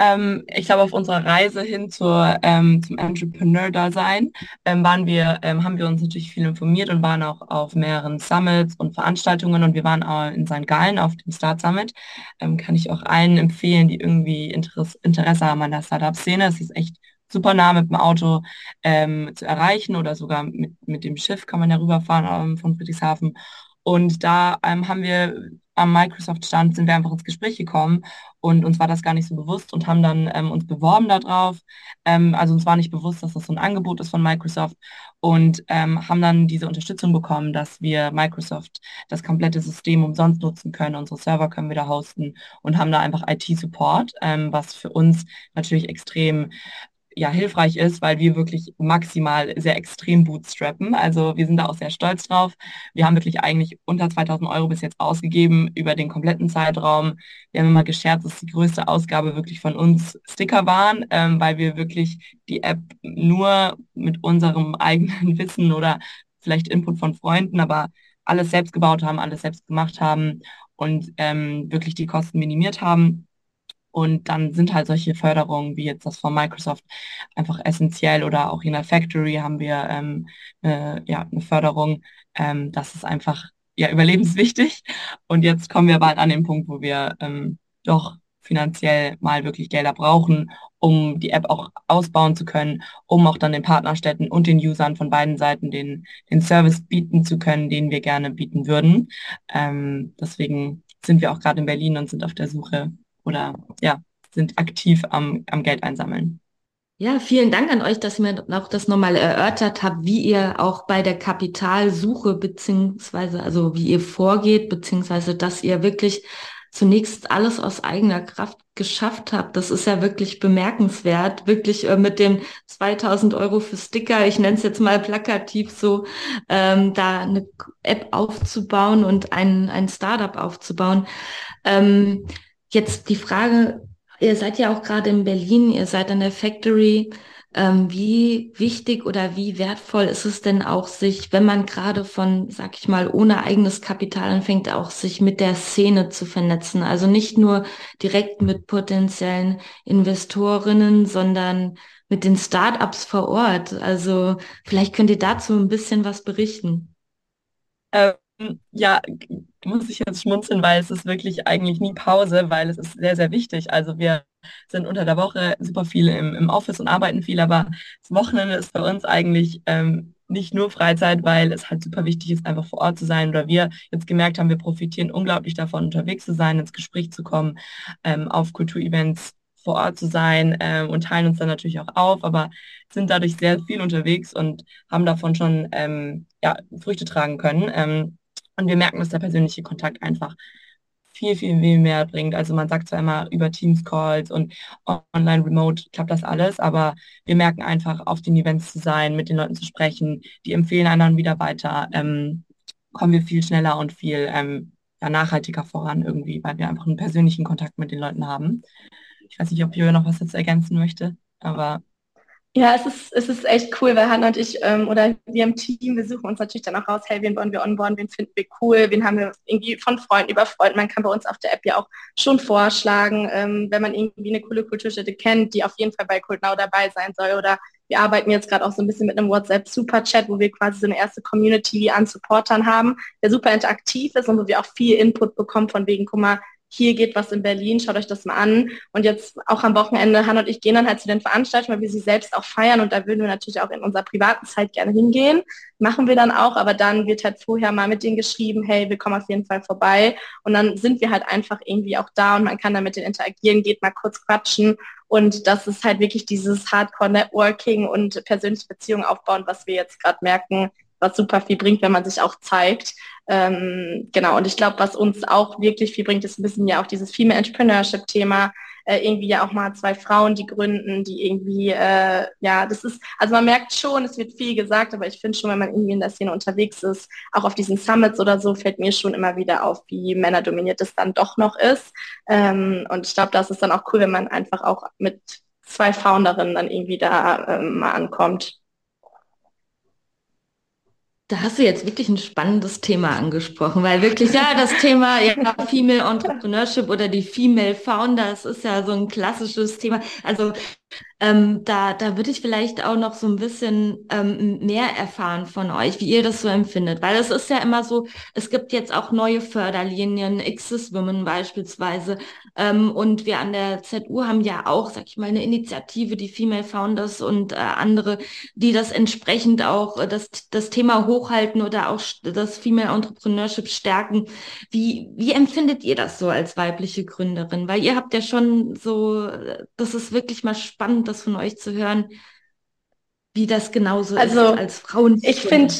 Ähm, ich glaube, auf unserer Reise hin zur, ähm, zum Entrepreneur-Dasein ähm, waren wir, ähm, haben wir uns natürlich viel informiert und waren auch auf mehreren Summits und Veranstaltungen und wir waren auch in St. Gallen auf dem Start Summit. Ähm, kann ich auch allen empfehlen, die irgendwie Interesse, Interesse haben an der Startup-Szene. Es ist echt super nah mit dem Auto ähm, zu erreichen oder sogar mit, mit dem Schiff kann man ja rüberfahren von Friedrichshafen. Und da haben wir am Microsoft-Stand sind wir einfach ins Gespräch gekommen und uns war das gar nicht so bewusst und haben dann ähm, uns beworben darauf. Ähm, also uns war nicht bewusst, dass das so ein Angebot ist von Microsoft und ähm, haben dann diese Unterstützung bekommen, dass wir Microsoft das komplette System umsonst nutzen können. Unsere Server können wir da hosten und haben da einfach IT-Support, ähm, was für uns natürlich extrem ja hilfreich ist, weil wir wirklich maximal sehr extrem bootstrappen. Also wir sind da auch sehr stolz drauf. Wir haben wirklich eigentlich unter 2000 Euro bis jetzt ausgegeben über den kompletten Zeitraum. Wir haben immer gescherzt, dass die größte Ausgabe wirklich von uns Sticker waren, ähm, weil wir wirklich die App nur mit unserem eigenen Wissen oder vielleicht Input von Freunden, aber alles selbst gebaut haben, alles selbst gemacht haben und ähm, wirklich die Kosten minimiert haben. Und dann sind halt solche Förderungen wie jetzt das von Microsoft einfach essentiell oder auch in der Factory haben wir ähm, äh, ja, eine Förderung. Ähm, das ist einfach ja überlebenswichtig. Und jetzt kommen wir bald an den Punkt, wo wir ähm, doch finanziell mal wirklich Gelder brauchen, um die App auch ausbauen zu können, um auch dann den Partnerstädten und den Usern von beiden Seiten den, den Service bieten zu können, den wir gerne bieten würden. Ähm, deswegen sind wir auch gerade in Berlin und sind auf der Suche oder ja, sind aktiv am, am Geld einsammeln. Ja, vielen Dank an euch, dass ihr mir auch das nochmal erörtert habt, wie ihr auch bei der Kapitalsuche beziehungsweise also wie ihr vorgeht, beziehungsweise dass ihr wirklich zunächst alles aus eigener Kraft geschafft habt. Das ist ja wirklich bemerkenswert, wirklich äh, mit dem 2000 Euro für Sticker, ich nenne es jetzt mal plakativ so, ähm, da eine App aufzubauen und ein, ein Startup aufzubauen. Ähm, Jetzt die Frage, ihr seid ja auch gerade in Berlin, ihr seid an der Factory. Ähm, wie wichtig oder wie wertvoll ist es denn auch, sich, wenn man gerade von, sag ich mal, ohne eigenes Kapital anfängt, auch sich mit der Szene zu vernetzen? Also nicht nur direkt mit potenziellen Investorinnen, sondern mit den Startups vor Ort. Also vielleicht könnt ihr dazu ein bisschen was berichten. Ähm, ja, muss ich jetzt schmunzeln, weil es ist wirklich eigentlich nie Pause, weil es ist sehr, sehr wichtig. Also wir sind unter der Woche super viel im, im Office und arbeiten viel, aber das Wochenende ist bei uns eigentlich ähm, nicht nur Freizeit, weil es halt super wichtig ist, einfach vor Ort zu sein. Oder wir jetzt gemerkt haben, wir profitieren unglaublich davon, unterwegs zu sein, ins Gespräch zu kommen, ähm, auf Kulturevents vor Ort zu sein ähm, und teilen uns dann natürlich auch auf, aber sind dadurch sehr viel unterwegs und haben davon schon ähm, ja, Früchte tragen können. Und wir merken, dass der persönliche Kontakt einfach viel, viel, viel mehr bringt. Also man sagt zwar immer über Teams-Calls und online, remote klappt das alles, aber wir merken einfach, auf den Events zu sein, mit den Leuten zu sprechen, die empfehlen einander wieder weiter, ähm, kommen wir viel schneller und viel ähm, ja, nachhaltiger voran irgendwie, weil wir einfach einen persönlichen Kontakt mit den Leuten haben. Ich weiß nicht, ob Jürgen noch was dazu ergänzen möchte, aber ja, es ist, es ist echt cool, weil Hannah und ich ähm, oder wir im Team, wir suchen uns natürlich dann auch raus, hey, wen wollen wir onboarden, wen finden wir cool, wen haben wir irgendwie von Freunden über Freunden. Man kann bei uns auf der App ja auch schon vorschlagen, ähm, wenn man irgendwie eine coole Kulturstätte kennt, die auf jeden Fall bei CoolNow dabei sein soll. Oder wir arbeiten jetzt gerade auch so ein bisschen mit einem WhatsApp-Super-Chat, wo wir quasi so eine erste Community an Supportern haben, der super interaktiv ist und wo wir auch viel Input bekommen von wegen, guck mal, hier geht was in Berlin, schaut euch das mal an. Und jetzt auch am Wochenende, Hannah und ich gehen dann halt zu den Veranstaltungen, weil wir sie selbst auch feiern und da würden wir natürlich auch in unserer privaten Zeit gerne hingehen. Machen wir dann auch, aber dann wird halt vorher mal mit denen geschrieben, hey, wir kommen auf jeden Fall vorbei. Und dann sind wir halt einfach irgendwie auch da und man kann dann mit denen interagieren, geht mal kurz quatschen. Und das ist halt wirklich dieses Hardcore-Networking und persönliche Beziehungen aufbauen, was wir jetzt gerade merken, was super viel bringt, wenn man sich auch zeigt. Ähm, genau, und ich glaube, was uns auch wirklich viel bringt, ist ein bisschen ja auch dieses Female Entrepreneurship-Thema. Äh, irgendwie ja auch mal zwei Frauen, die gründen, die irgendwie, äh, ja, das ist, also man merkt schon, es wird viel gesagt, aber ich finde schon, wenn man irgendwie in der Szene unterwegs ist, auch auf diesen Summits oder so, fällt mir schon immer wieder auf, wie männerdominiert es dann doch noch ist. Ähm, und ich glaube, das ist dann auch cool, wenn man einfach auch mit zwei Founderinnen dann irgendwie da ähm, mal ankommt. Da hast du jetzt wirklich ein spannendes Thema angesprochen, weil wirklich, ja, das Thema ja, Female Entrepreneurship oder die Female Founders ist ja so ein klassisches Thema. Also Ähm, da, da würde ich vielleicht auch noch so ein bisschen ähm, mehr erfahren von euch, wie ihr das so empfindet. Weil es ist ja immer so, es gibt jetzt auch neue Förderlinien, X's Women beispielsweise. Ähm, und wir an der ZU haben ja auch, sag ich mal, eine Initiative, die Female Founders und äh, andere, die das entsprechend auch äh, das, das Thema hochhalten oder auch das Female Entrepreneurship stärken. Wie, wie empfindet ihr das so als weibliche Gründerin? Weil ihr habt ja schon so, äh, das ist wirklich mal spannend spannend, das von euch zu hören, wie das genauso also, ist als Frauen. Ich finde,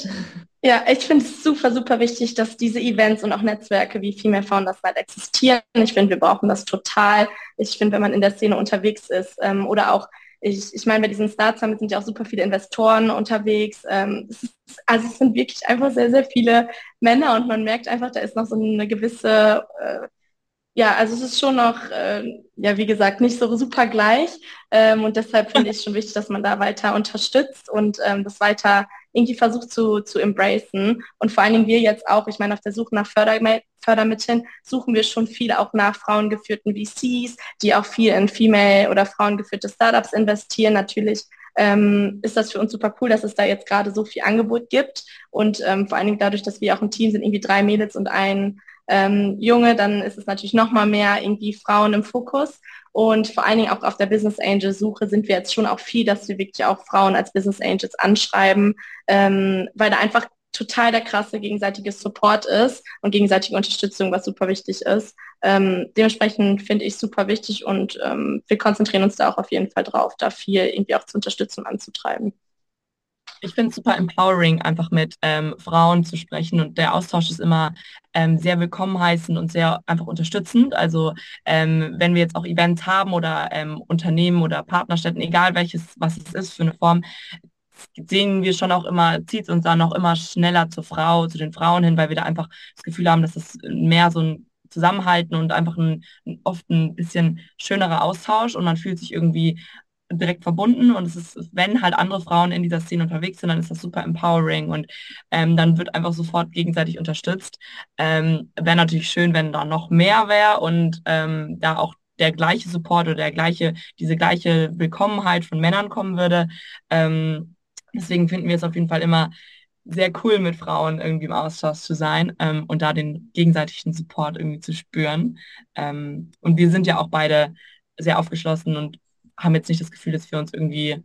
ja, ich finde es super, super wichtig, dass diese Events und auch Netzwerke wie Female Founders halt existieren. Ich finde, wir brauchen das total. Ich finde, wenn man in der Szene unterwegs ist ähm, oder auch ich, ich meine, bei diesen Start Summit sind ja auch super viele Investoren unterwegs. Ähm, es ist, also es sind wirklich einfach sehr, sehr viele Männer und man merkt einfach, da ist noch so eine gewisse äh, ja, also es ist schon noch, äh, ja, wie gesagt, nicht so super gleich. Ähm, und deshalb finde ich es schon wichtig, dass man da weiter unterstützt und ähm, das weiter irgendwie versucht zu, zu embracen. Und vor allen Dingen wir jetzt auch, ich meine, auf der Suche nach Förderme Fördermitteln suchen wir schon viel auch nach frauengeführten VCs, die auch viel in Female- oder frauengeführte Startups investieren. Natürlich ähm, ist das für uns super cool, dass es da jetzt gerade so viel Angebot gibt. Und ähm, vor allen Dingen dadurch, dass wir auch ein Team sind, irgendwie drei Mädels und ein ähm, Junge, dann ist es natürlich noch mal mehr irgendwie Frauen im Fokus. Und vor allen Dingen auch auf der Business Angel Suche sind wir jetzt schon auch viel, dass wir wirklich auch Frauen als Business Angels anschreiben, ähm, weil da einfach total der krasse gegenseitige Support ist und gegenseitige Unterstützung, was super wichtig ist. Ähm, dementsprechend finde ich super wichtig und ähm, wir konzentrieren uns da auch auf jeden Fall drauf, da viel irgendwie auch zu unterstützen und anzutreiben. Ich finde es super empowering, einfach mit ähm, Frauen zu sprechen und der Austausch ist immer ähm, sehr willkommen heißen und sehr einfach unterstützend. Also ähm, wenn wir jetzt auch Events haben oder ähm, Unternehmen oder Partnerstätten, egal welches, was es ist für eine Form, sehen wir schon auch immer, zieht uns dann auch immer schneller zur Frau, zu den Frauen hin, weil wir da einfach das Gefühl haben, dass es mehr so ein Zusammenhalten und einfach ein, oft ein bisschen schönerer Austausch und man fühlt sich irgendwie direkt verbunden und es ist, wenn halt andere Frauen in dieser Szene unterwegs sind, dann ist das super empowering und ähm, dann wird einfach sofort gegenseitig unterstützt. Ähm, wäre natürlich schön, wenn da noch mehr wäre und ähm, da auch der gleiche Support oder der gleiche, diese gleiche Willkommenheit von Männern kommen würde. Ähm, deswegen finden wir es auf jeden Fall immer sehr cool, mit Frauen irgendwie im Austausch zu sein ähm, und da den gegenseitigen Support irgendwie zu spüren. Ähm, und wir sind ja auch beide sehr aufgeschlossen und haben jetzt nicht das Gefühl, dass wir uns irgendwie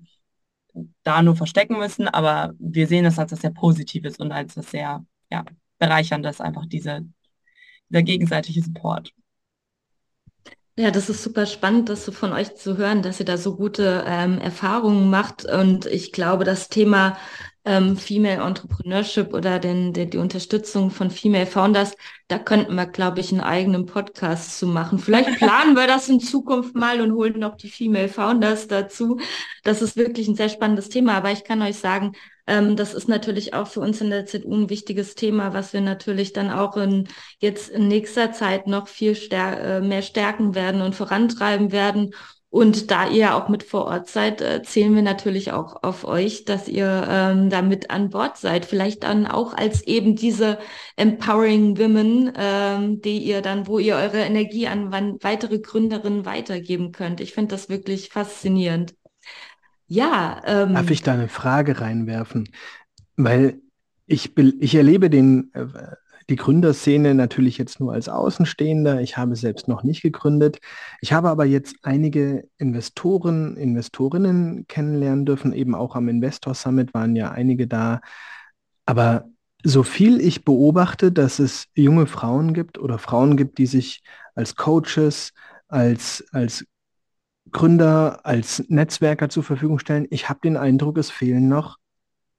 da nur verstecken müssen, aber wir sehen das als was sehr Positives und als was sehr ja, bereicherndes, einfach diese, dieser gegenseitige Support. Ja, das ist super spannend, das so von euch zu hören, dass ihr da so gute ähm, Erfahrungen macht. Und ich glaube, das Thema ähm, Female Entrepreneurship oder den, den, die Unterstützung von Female Founders, da könnten wir, glaube ich, einen eigenen Podcast zu machen. Vielleicht planen wir das in Zukunft mal und holen noch die Female Founders dazu. Das ist wirklich ein sehr spannendes Thema. Aber ich kann euch sagen, ähm, das ist natürlich auch für uns in der ZU ein wichtiges Thema, was wir natürlich dann auch in, jetzt in nächster Zeit noch viel stär äh, mehr stärken werden und vorantreiben werden. Und da ihr auch mit vor Ort seid, äh, zählen wir natürlich auch auf euch, dass ihr ähm, da mit an Bord seid. Vielleicht dann auch als eben diese empowering Women, ähm, die ihr dann, wo ihr eure Energie an weitere Gründerinnen weitergeben könnt. Ich finde das wirklich faszinierend. Ja. Ähm, Darf ich da eine Frage reinwerfen? Weil ich, ich erlebe den, äh, die Gründerszene natürlich jetzt nur als Außenstehender. Ich habe selbst noch nicht gegründet. Ich habe aber jetzt einige Investoren, Investorinnen kennenlernen dürfen. Eben auch am Investor Summit waren ja einige da. Aber so viel ich beobachte, dass es junge Frauen gibt oder Frauen gibt, die sich als Coaches, als, als Gründer, als Netzwerker zur Verfügung stellen, ich habe den Eindruck, es fehlen noch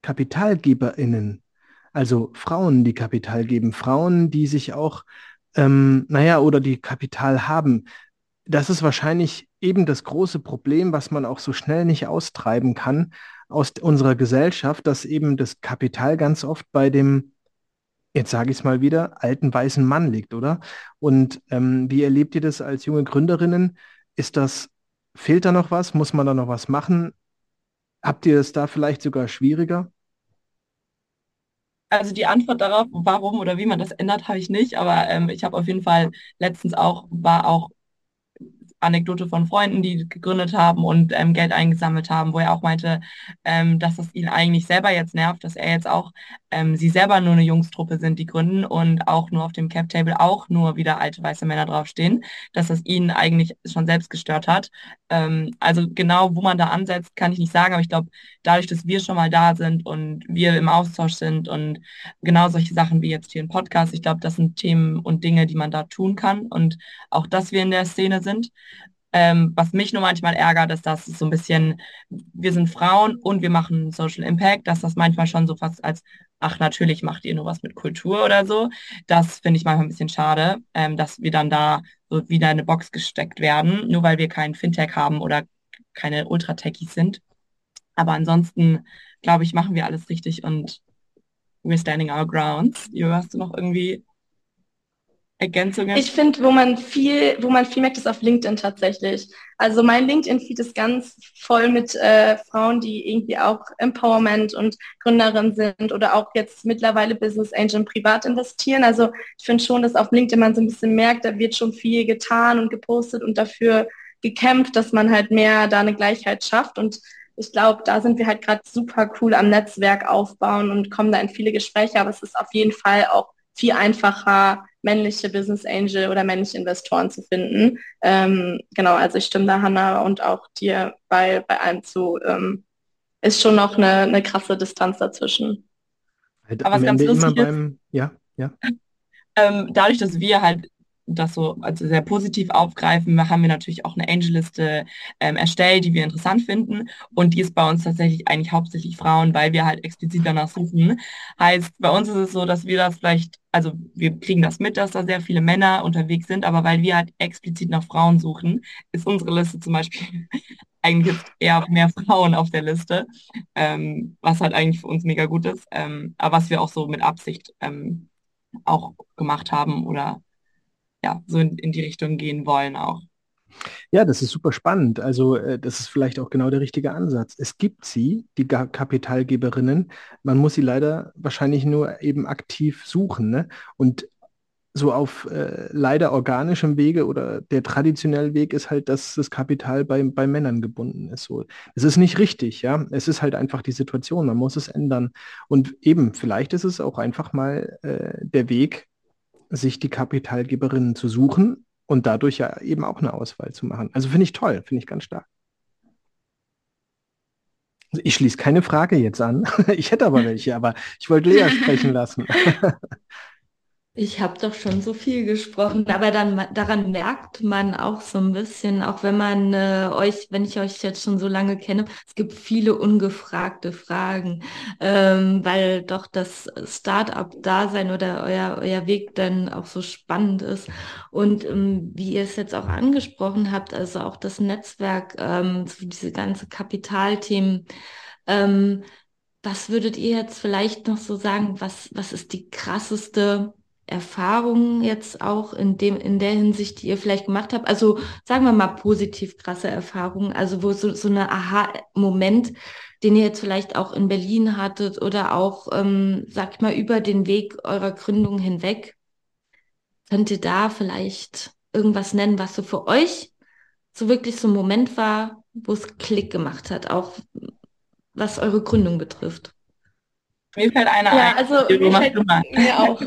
KapitalgeberInnen also Frauen, die Kapital geben, Frauen, die sich auch, ähm, naja, oder die Kapital haben. Das ist wahrscheinlich eben das große Problem, was man auch so schnell nicht austreiben kann aus unserer Gesellschaft, dass eben das Kapital ganz oft bei dem, jetzt sage ich es mal wieder, alten weißen Mann liegt, oder? Und ähm, wie erlebt ihr das als junge Gründerinnen? Ist das, fehlt da noch was? Muss man da noch was machen? Habt ihr es da vielleicht sogar schwieriger? Also die Antwort darauf, warum oder wie man das ändert, habe ich nicht, aber ähm, ich habe auf jeden Fall letztens auch, war auch Anekdote von Freunden, die gegründet haben und ähm, Geld eingesammelt haben, wo er auch meinte, ähm, dass es ihn eigentlich selber jetzt nervt, dass er jetzt auch, ähm, sie selber nur eine Jungstruppe sind, die gründen und auch nur auf dem Cap-Table auch nur wieder alte weiße Männer draufstehen, dass das ihn eigentlich schon selbst gestört hat. Ähm, also genau, wo man da ansetzt, kann ich nicht sagen, aber ich glaube, dadurch, dass wir schon mal da sind und wir im Austausch sind und genau solche Sachen wie jetzt hier im Podcast, ich glaube, das sind Themen und Dinge, die man da tun kann und auch, dass wir in der Szene sind. Ähm, was mich nur manchmal ärgert, ist, dass es so ein bisschen, wir sind Frauen und wir machen Social Impact, dass das manchmal schon so fast als, ach, natürlich macht ihr nur was mit Kultur oder so. Das finde ich manchmal ein bisschen schade, ähm, dass wir dann da so wieder in eine Box gesteckt werden, nur weil wir kein Fintech haben oder keine Ultra-Techies sind. Aber ansonsten, glaube ich, machen wir alles richtig und we're standing our grounds. Jo, hast du noch irgendwie Ergänzungen? Ich finde, wo man viel, wo man viel merkt, ist auf LinkedIn tatsächlich. Also mein LinkedIn-Feed ist ganz voll mit äh, Frauen, die irgendwie auch Empowerment und Gründerin sind oder auch jetzt mittlerweile Business Angel privat investieren. Also ich finde schon, dass auf LinkedIn man so ein bisschen merkt, da wird schon viel getan und gepostet und dafür gekämpft, dass man halt mehr da eine Gleichheit schafft. Und ich glaube, da sind wir halt gerade super cool am Netzwerk aufbauen und kommen da in viele Gespräche. Aber es ist auf jeden Fall auch viel einfacher, männliche Business Angel oder männliche Investoren zu finden. Ähm, genau, also ich stimme da Hanna und auch dir bei, bei allem zu. Ähm, ist schon noch eine, eine krasse Distanz dazwischen. Halt Aber was ganz lustig beim, ist, ja, ja. Ähm, dadurch, dass wir halt das so also sehr positiv aufgreifen, haben wir natürlich auch eine Angel-Liste ähm, erstellt, die wir interessant finden. Und die ist bei uns tatsächlich eigentlich hauptsächlich Frauen, weil wir halt explizit danach suchen. Heißt, bei uns ist es so, dass wir das vielleicht, also wir kriegen das mit, dass da sehr viele Männer unterwegs sind, aber weil wir halt explizit nach Frauen suchen, ist unsere Liste zum Beispiel eigentlich eher mehr Frauen auf der Liste, ähm, was halt eigentlich für uns mega gut ist, ähm, aber was wir auch so mit Absicht ähm, auch gemacht haben oder ja, so in, in die Richtung gehen wollen auch. Ja, das ist super spannend. Also äh, das ist vielleicht auch genau der richtige Ansatz. Es gibt sie, die Kapitalgeberinnen. Man muss sie leider wahrscheinlich nur eben aktiv suchen. Ne? Und so auf äh, leider organischem Wege oder der traditionelle Weg ist halt, dass das Kapital bei, bei Männern gebunden ist. So. Es ist nicht richtig, ja. Es ist halt einfach die Situation. Man muss es ändern. Und eben, vielleicht ist es auch einfach mal äh, der Weg, sich die Kapitalgeberinnen zu suchen und dadurch ja eben auch eine Auswahl zu machen. Also finde ich toll, finde ich ganz stark. Ich schließe keine Frage jetzt an. Ich hätte aber welche, aber ich wollte Lea sprechen lassen. Ich habe doch schon so viel gesprochen, aber dann daran merkt man auch so ein bisschen, auch wenn man äh, euch, wenn ich euch jetzt schon so lange kenne, es gibt viele ungefragte Fragen, ähm, weil doch das Start-up-Dasein oder euer, euer Weg dann auch so spannend ist. Und ähm, wie ihr es jetzt auch angesprochen habt, also auch das Netzwerk, ähm, diese ganze Kapitalthemen, ähm, was würdet ihr jetzt vielleicht noch so sagen, was, was ist die krasseste Erfahrungen jetzt auch in dem, in der Hinsicht, die ihr vielleicht gemacht habt? Also sagen wir mal positiv krasse Erfahrungen, also wo so, so eine Aha-Moment, den ihr jetzt vielleicht auch in Berlin hattet oder auch, ähm, sag ich mal, über den Weg eurer Gründung hinweg. Könnt ihr da vielleicht irgendwas nennen, was so für euch so wirklich so ein Moment war, wo es Klick gemacht hat, auch was eure Gründung betrifft? Mir fällt einer ja, ein. Also, mir, fällt, mir auch.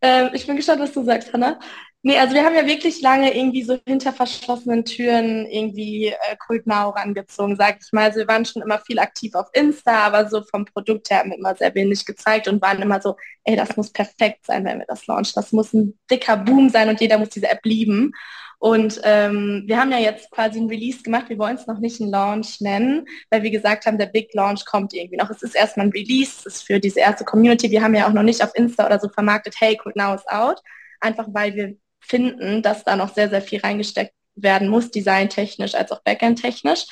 Ähm, ich bin gespannt, was du sagst, Hanna. Nee, also wir haben ja wirklich lange irgendwie so hinter verschlossenen Türen irgendwie äh, Kult Now rangezogen, sag ich mal. Also wir waren schon immer viel aktiv auf Insta, aber so vom Produkt her haben wir immer sehr wenig gezeigt und waren immer so, ey, das muss perfekt sein, wenn wir das launchen. Das muss ein dicker Boom sein und jeder muss diese App lieben. Und ähm, wir haben ja jetzt quasi ein Release gemacht. Wir wollen es noch nicht einen Launch nennen, weil wir gesagt haben, der Big Launch kommt irgendwie noch. Es ist erstmal ein Release, es ist für diese erste Community. Wir haben ja auch noch nicht auf Insta oder so vermarktet, hey, Cool Now is out. Einfach weil wir finden, dass da noch sehr, sehr viel reingesteckt werden muss, designtechnisch als auch backend-technisch.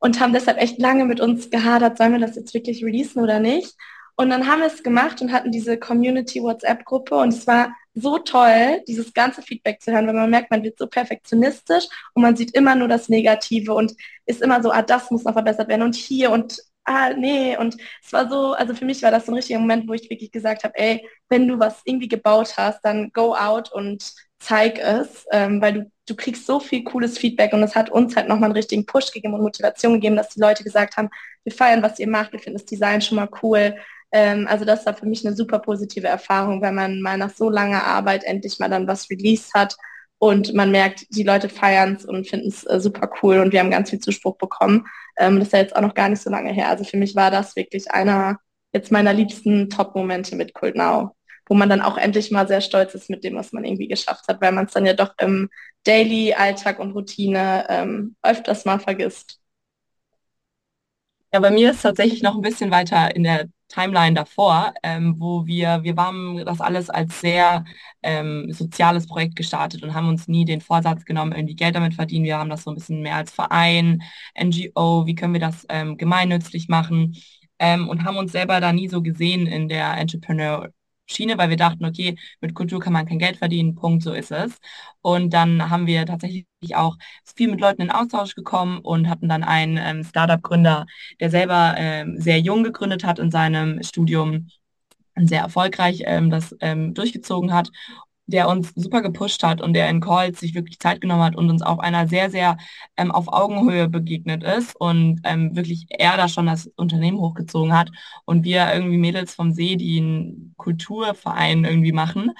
Und haben deshalb echt lange mit uns gehadert, sollen wir das jetzt wirklich releasen oder nicht? Und dann haben wir es gemacht und hatten diese Community WhatsApp-Gruppe und es war so toll, dieses ganze Feedback zu hören, weil man merkt, man wird so perfektionistisch und man sieht immer nur das Negative und ist immer so, ah, das muss noch verbessert werden und hier und ah, nee. Und es war so, also für mich war das so ein richtiger Moment, wo ich wirklich gesagt habe, ey, wenn du was irgendwie gebaut hast, dann go out und zeig es, ähm, weil du, du kriegst so viel cooles Feedback und es hat uns halt nochmal einen richtigen Push gegeben und Motivation gegeben, dass die Leute gesagt haben, wir feiern, was ihr macht, wir finden das Design schon mal cool. Ähm, also das war für mich eine super positive Erfahrung, wenn man mal nach so langer Arbeit endlich mal dann was released hat und man merkt, die Leute feiern es und finden es äh, super cool und wir haben ganz viel Zuspruch bekommen. Ähm, das ist ja jetzt auch noch gar nicht so lange her. Also für mich war das wirklich einer jetzt meiner liebsten Top-Momente mit Kult Now, wo man dann auch endlich mal sehr stolz ist mit dem, was man irgendwie geschafft hat, weil man es dann ja doch im Daily-Alltag und Routine ähm, öfters mal vergisst. Ja, bei mir ist tatsächlich noch ein bisschen weiter in der Timeline davor, ähm, wo wir, wir haben das alles als sehr ähm, soziales Projekt gestartet und haben uns nie den Vorsatz genommen, irgendwie Geld damit verdienen. Wir haben das so ein bisschen mehr als Verein, NGO, wie können wir das ähm, gemeinnützlich machen ähm, und haben uns selber da nie so gesehen in der Entrepreneur Schiene, weil wir dachten, okay, mit Kultur kann man kein Geld verdienen, Punkt, so ist es. Und dann haben wir tatsächlich auch viel mit Leuten in Austausch gekommen und hatten dann einen ähm, Startup-Gründer, der selber ähm, sehr jung gegründet hat in seinem Studium sehr erfolgreich ähm, das ähm, durchgezogen hat der uns super gepusht hat und der in Calls sich wirklich Zeit genommen hat und uns auf einer sehr, sehr ähm, auf Augenhöhe begegnet ist und ähm, wirklich er da schon das Unternehmen hochgezogen hat und wir irgendwie Mädels vom See, die einen Kulturverein irgendwie machen.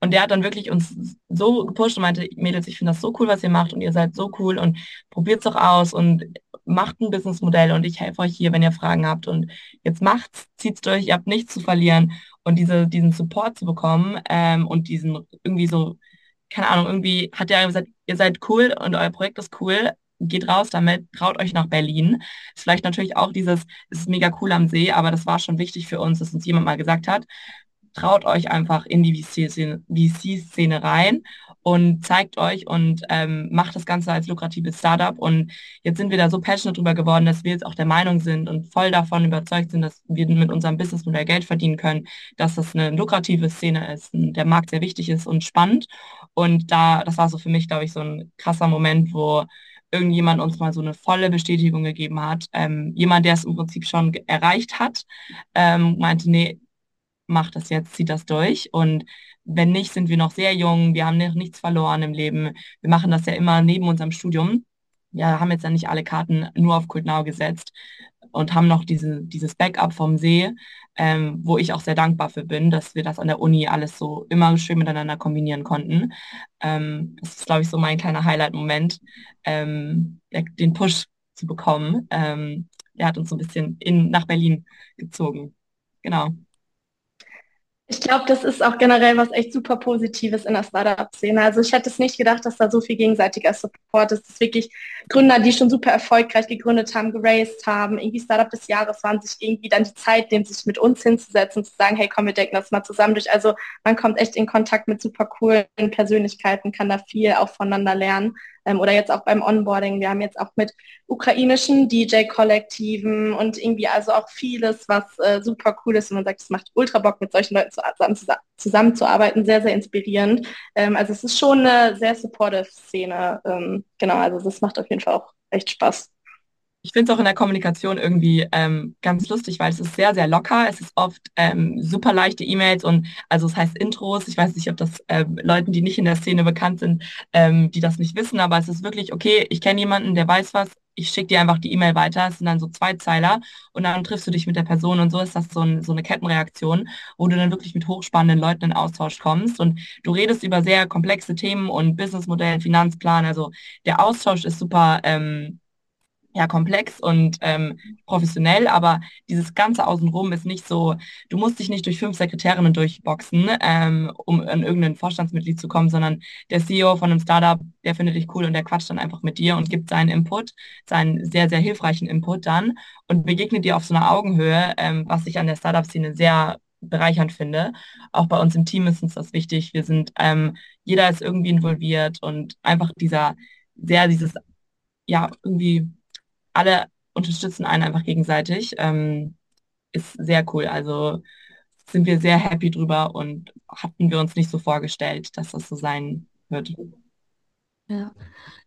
Und der hat dann wirklich uns so gepusht und meinte, Mädels, ich finde das so cool, was ihr macht und ihr seid so cool und probiert es doch aus und macht ein Businessmodell und ich helfe euch hier, wenn ihr Fragen habt und jetzt macht's, zieht's durch, ihr habt nichts zu verlieren und diese, diesen Support zu bekommen ähm, und diesen irgendwie so, keine Ahnung, irgendwie hat er gesagt, ihr seid cool und euer Projekt ist cool, geht raus damit, traut euch nach Berlin. Ist vielleicht natürlich auch dieses, es ist mega cool am See, aber das war schon wichtig für uns, dass uns jemand mal gesagt hat, traut euch einfach in die VC-Szene rein und zeigt euch und ähm, macht das Ganze als lukratives Startup. Und jetzt sind wir da so passionate drüber geworden, dass wir jetzt auch der Meinung sind und voll davon überzeugt sind, dass wir mit unserem Businessmodell Geld verdienen können, dass das eine lukrative Szene ist, der Markt sehr wichtig ist und spannend. Und da, das war so für mich, glaube ich, so ein krasser Moment, wo irgendjemand uns mal so eine volle Bestätigung gegeben hat. Ähm, jemand, der es im Prinzip schon erreicht hat, ähm, meinte, nee, macht das jetzt, zieht das durch. Und wenn nicht, sind wir noch sehr jung, wir haben noch nichts verloren im Leben. Wir machen das ja immer neben unserem Studium. Ja, haben jetzt ja nicht alle Karten nur auf Kultnau gesetzt und haben noch diese, dieses Backup vom See, ähm, wo ich auch sehr dankbar für bin, dass wir das an der Uni alles so immer schön miteinander kombinieren konnten. Ähm, das ist, glaube ich, so mein kleiner Highlight-Moment, ähm, den Push zu bekommen. Ähm, der hat uns so ein bisschen in, nach Berlin gezogen. Genau. Ich glaube, das ist auch generell was echt super Positives in der Startup-Szene. Also ich hätte es nicht gedacht, dass da so viel gegenseitiger Support ist. Das ist wirklich Gründer, die schon super erfolgreich gegründet haben, geraced haben, irgendwie Startup des Jahres waren, sich irgendwie dann die Zeit nehmen, sich mit uns hinzusetzen und zu sagen, hey, komm, wir denken das mal zusammen durch. Also man kommt echt in Kontakt mit super coolen Persönlichkeiten, kann da viel auch voneinander lernen ähm, oder jetzt auch beim Onboarding. Wir haben jetzt auch mit ukrainischen DJ-Kollektiven und irgendwie also auch vieles, was äh, super cool ist und man sagt, es macht ultra Bock, mit solchen Leuten zusammen, zusammenzuarbeiten, sehr, sehr inspirierend. Ähm, also es ist schon eine sehr supportive Szene. Ähm, genau, also das macht auf jeden Fall auch echt Spaß. Ich finde es auch in der Kommunikation irgendwie ähm, ganz lustig, weil es ist sehr, sehr locker. Es ist oft ähm, super leichte E-Mails und also es heißt Intros. Ich weiß nicht, ob das ähm, Leuten, die nicht in der Szene bekannt sind, ähm, die das nicht wissen, aber es ist wirklich, okay, ich kenne jemanden, der weiß was, ich schicke dir einfach die E-Mail weiter, es sind dann so zwei Zeiler und dann triffst du dich mit der Person und so ist das so, ein, so eine Kettenreaktion, wo du dann wirklich mit hochspannenden Leuten in Austausch kommst und du redest über sehr komplexe Themen und Businessmodell, Finanzplan, also der Austausch ist super ähm, ja komplex und ähm, professionell, aber dieses ganze Außenrum ist nicht so, du musst dich nicht durch fünf Sekretärinnen durchboxen, ähm, um an irgendein Vorstandsmitglied zu kommen, sondern der CEO von einem Startup, der findet dich cool und der quatscht dann einfach mit dir und gibt seinen Input, seinen sehr, sehr hilfreichen Input dann und begegnet dir auf so einer Augenhöhe, ähm, was ich an der Startup-Szene sehr bereichernd finde. Auch bei uns im Team ist uns das wichtig. Wir sind, ähm, jeder ist irgendwie involviert und einfach dieser, sehr dieses, ja, irgendwie alle unterstützen einen einfach gegenseitig. Ähm, ist sehr cool. Also sind wir sehr happy drüber und hatten wir uns nicht so vorgestellt, dass das so sein wird. Ja,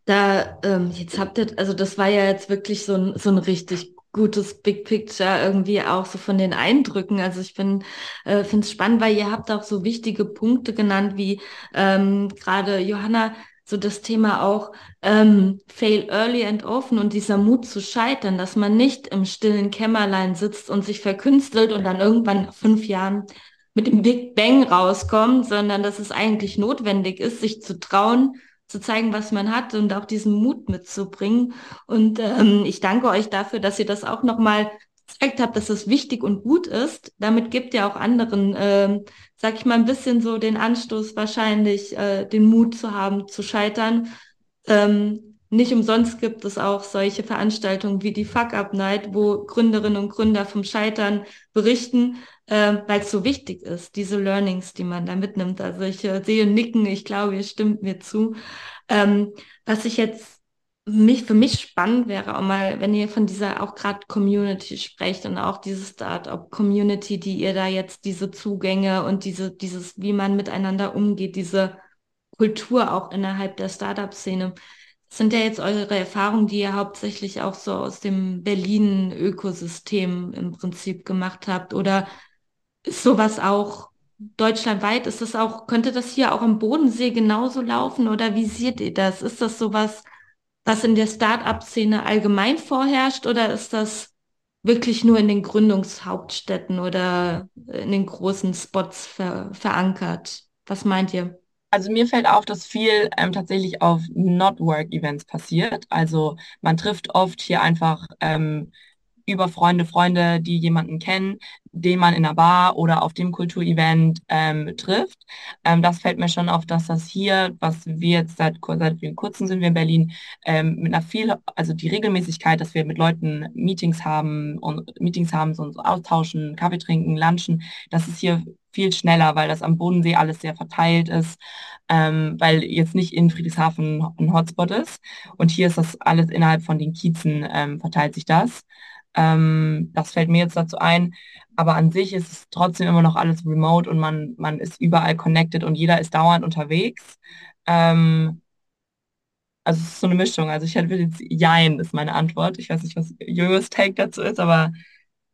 da, ähm, jetzt habt ihr, also das war ja jetzt wirklich so ein, so ein richtig gutes Big Picture irgendwie auch so von den Eindrücken. Also ich bin, äh, finde es spannend, weil ihr habt auch so wichtige Punkte genannt, wie ähm, gerade Johanna so das Thema auch ähm, Fail Early and Often und dieser Mut zu scheitern, dass man nicht im stillen Kämmerlein sitzt und sich verkünstelt und dann irgendwann nach fünf Jahren mit dem Big Bang rauskommt, sondern dass es eigentlich notwendig ist, sich zu trauen, zu zeigen, was man hat und auch diesen Mut mitzubringen. Und ähm, ich danke euch dafür, dass ihr das auch nochmal gezeigt habt, dass es wichtig und gut ist. Damit gibt ihr auch anderen, ähm, sag ich mal, ein bisschen so den Anstoß wahrscheinlich, äh, den Mut zu haben, zu scheitern. Ähm, nicht umsonst gibt es auch solche Veranstaltungen wie die Fuck Up Night, wo Gründerinnen und Gründer vom Scheitern berichten, äh, weil es so wichtig ist, diese Learnings, die man da mitnimmt. Also ich äh, sehe Nicken, ich glaube, ihr stimmt mir zu. Ähm, was ich jetzt mich, für mich spannend wäre, auch mal, wenn ihr von dieser auch gerade Community sprecht und auch diese Startup-Community, die ihr da jetzt diese Zugänge und diese, dieses, wie man miteinander umgeht, diese Kultur auch innerhalb der Startup-Szene sind ja jetzt eure Erfahrungen, die ihr hauptsächlich auch so aus dem Berlin-Ökosystem im Prinzip gemacht habt? Oder ist sowas auch deutschlandweit? Ist das auch, könnte das hier auch am Bodensee genauso laufen? Oder wie seht ihr das? Ist das sowas, was in der Start-up-Szene allgemein vorherrscht? Oder ist das wirklich nur in den Gründungshauptstädten oder in den großen Spots ver verankert? Was meint ihr? Also mir fällt auf, dass viel ähm, tatsächlich auf Not-Work-Events passiert. Also man trifft oft hier einfach ähm, über Freunde, Freunde, die jemanden kennen, den man in einer Bar oder auf dem Kulturevent ähm, trifft. Ähm, das fällt mir schon auf, dass das hier, was wir jetzt seit, seit kurzem sind wir in Berlin, ähm, mit einer viel, also die Regelmäßigkeit, dass wir mit Leuten Meetings haben und Meetings haben, so austauschen, Kaffee trinken, lunchen, das ist hier viel schneller, weil das am Bodensee alles sehr verteilt ist, ähm, weil jetzt nicht in Friedrichshafen ein Hotspot ist. Und hier ist das alles innerhalb von den Kiezen, ähm, verteilt sich das. Ähm, das fällt mir jetzt dazu ein. Aber an sich ist es trotzdem immer noch alles remote und man, man ist überall connected und jeder ist dauernd unterwegs. Ähm, also es ist so eine Mischung. Also ich hätte jetzt Jein ist meine Antwort. Ich weiß nicht, was Jojos Take dazu ist, aber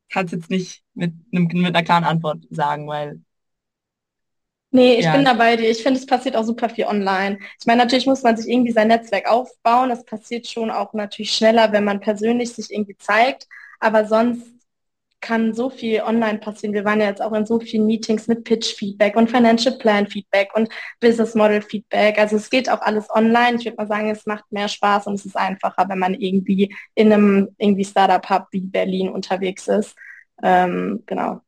kann es jetzt nicht mit, einem, mit einer klaren Antwort sagen, weil Nee, ich ja. bin da bei dir. Ich finde, es passiert auch super viel online. Ich meine, natürlich muss man sich irgendwie sein Netzwerk aufbauen. Das passiert schon auch natürlich schneller, wenn man persönlich sich irgendwie zeigt. Aber sonst kann so viel online passieren. Wir waren ja jetzt auch in so vielen Meetings mit Pitch-Feedback und Financial Plan-Feedback und Business Model-Feedback. Also es geht auch alles online. Ich würde mal sagen, es macht mehr Spaß und es ist einfacher, wenn man irgendwie in einem irgendwie Startup-Hub wie Berlin unterwegs ist. Ähm, genau.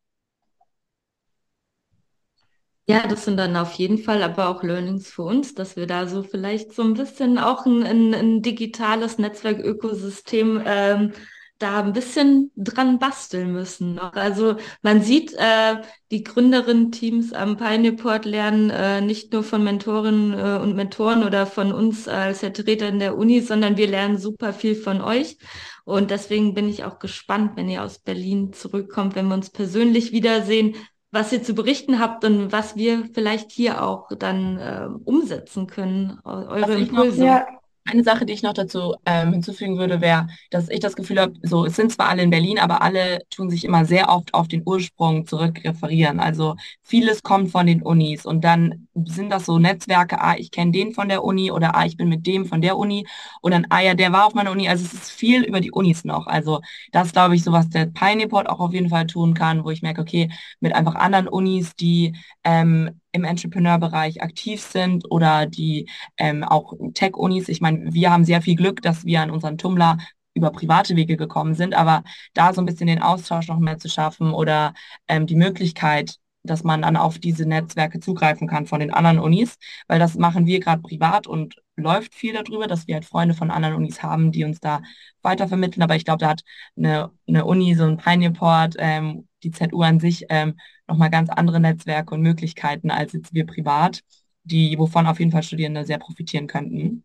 Ja, das sind dann auf jeden Fall aber auch Learnings für uns, dass wir da so vielleicht so ein bisschen auch ein, ein, ein digitales Netzwerkökosystem ähm, da ein bisschen dran basteln müssen noch. Also man sieht, äh, die Gründerinnen-Teams am Pioneer lernen äh, nicht nur von Mentorinnen äh, und Mentoren oder von uns als Vertreter in der Uni, sondern wir lernen super viel von euch. Und deswegen bin ich auch gespannt, wenn ihr aus Berlin zurückkommt, wenn wir uns persönlich wiedersehen, was ihr zu berichten habt und was wir vielleicht hier auch dann äh, umsetzen können, eure Impulse. Noch, ja, eine Sache, die ich noch dazu ähm, hinzufügen würde, wäre, dass ich das Gefühl habe, so es sind zwar alle in Berlin, aber alle tun sich immer sehr oft auf den Ursprung zurückreferieren. Also vieles kommt von den Unis und dann sind das so Netzwerke, ah, ich kenne den von der Uni oder ah, ich bin mit dem von der Uni und dann, ah ja, der war auf meiner Uni. Also es ist viel über die Unis noch. Also das glaube ich, so was der Pioneer auch auf jeden Fall tun kann, wo ich merke, okay, mit einfach anderen Unis, die ähm, im Entrepreneur-Bereich aktiv sind oder die ähm, auch Tech-Unis. Ich meine, wir haben sehr viel Glück, dass wir an unseren Tumblr über private Wege gekommen sind, aber da so ein bisschen den Austausch noch mehr zu schaffen oder ähm, die Möglichkeit, dass man dann auf diese Netzwerke zugreifen kann von den anderen Unis, weil das machen wir gerade privat und läuft viel darüber, dass wir halt Freunde von anderen Unis haben, die uns da weitervermitteln. Aber ich glaube, da hat eine, eine Uni, so ein Pioneerport, ähm, die ZU an sich ähm, nochmal ganz andere Netzwerke und Möglichkeiten als jetzt wir privat, die, wovon auf jeden Fall Studierende sehr profitieren könnten.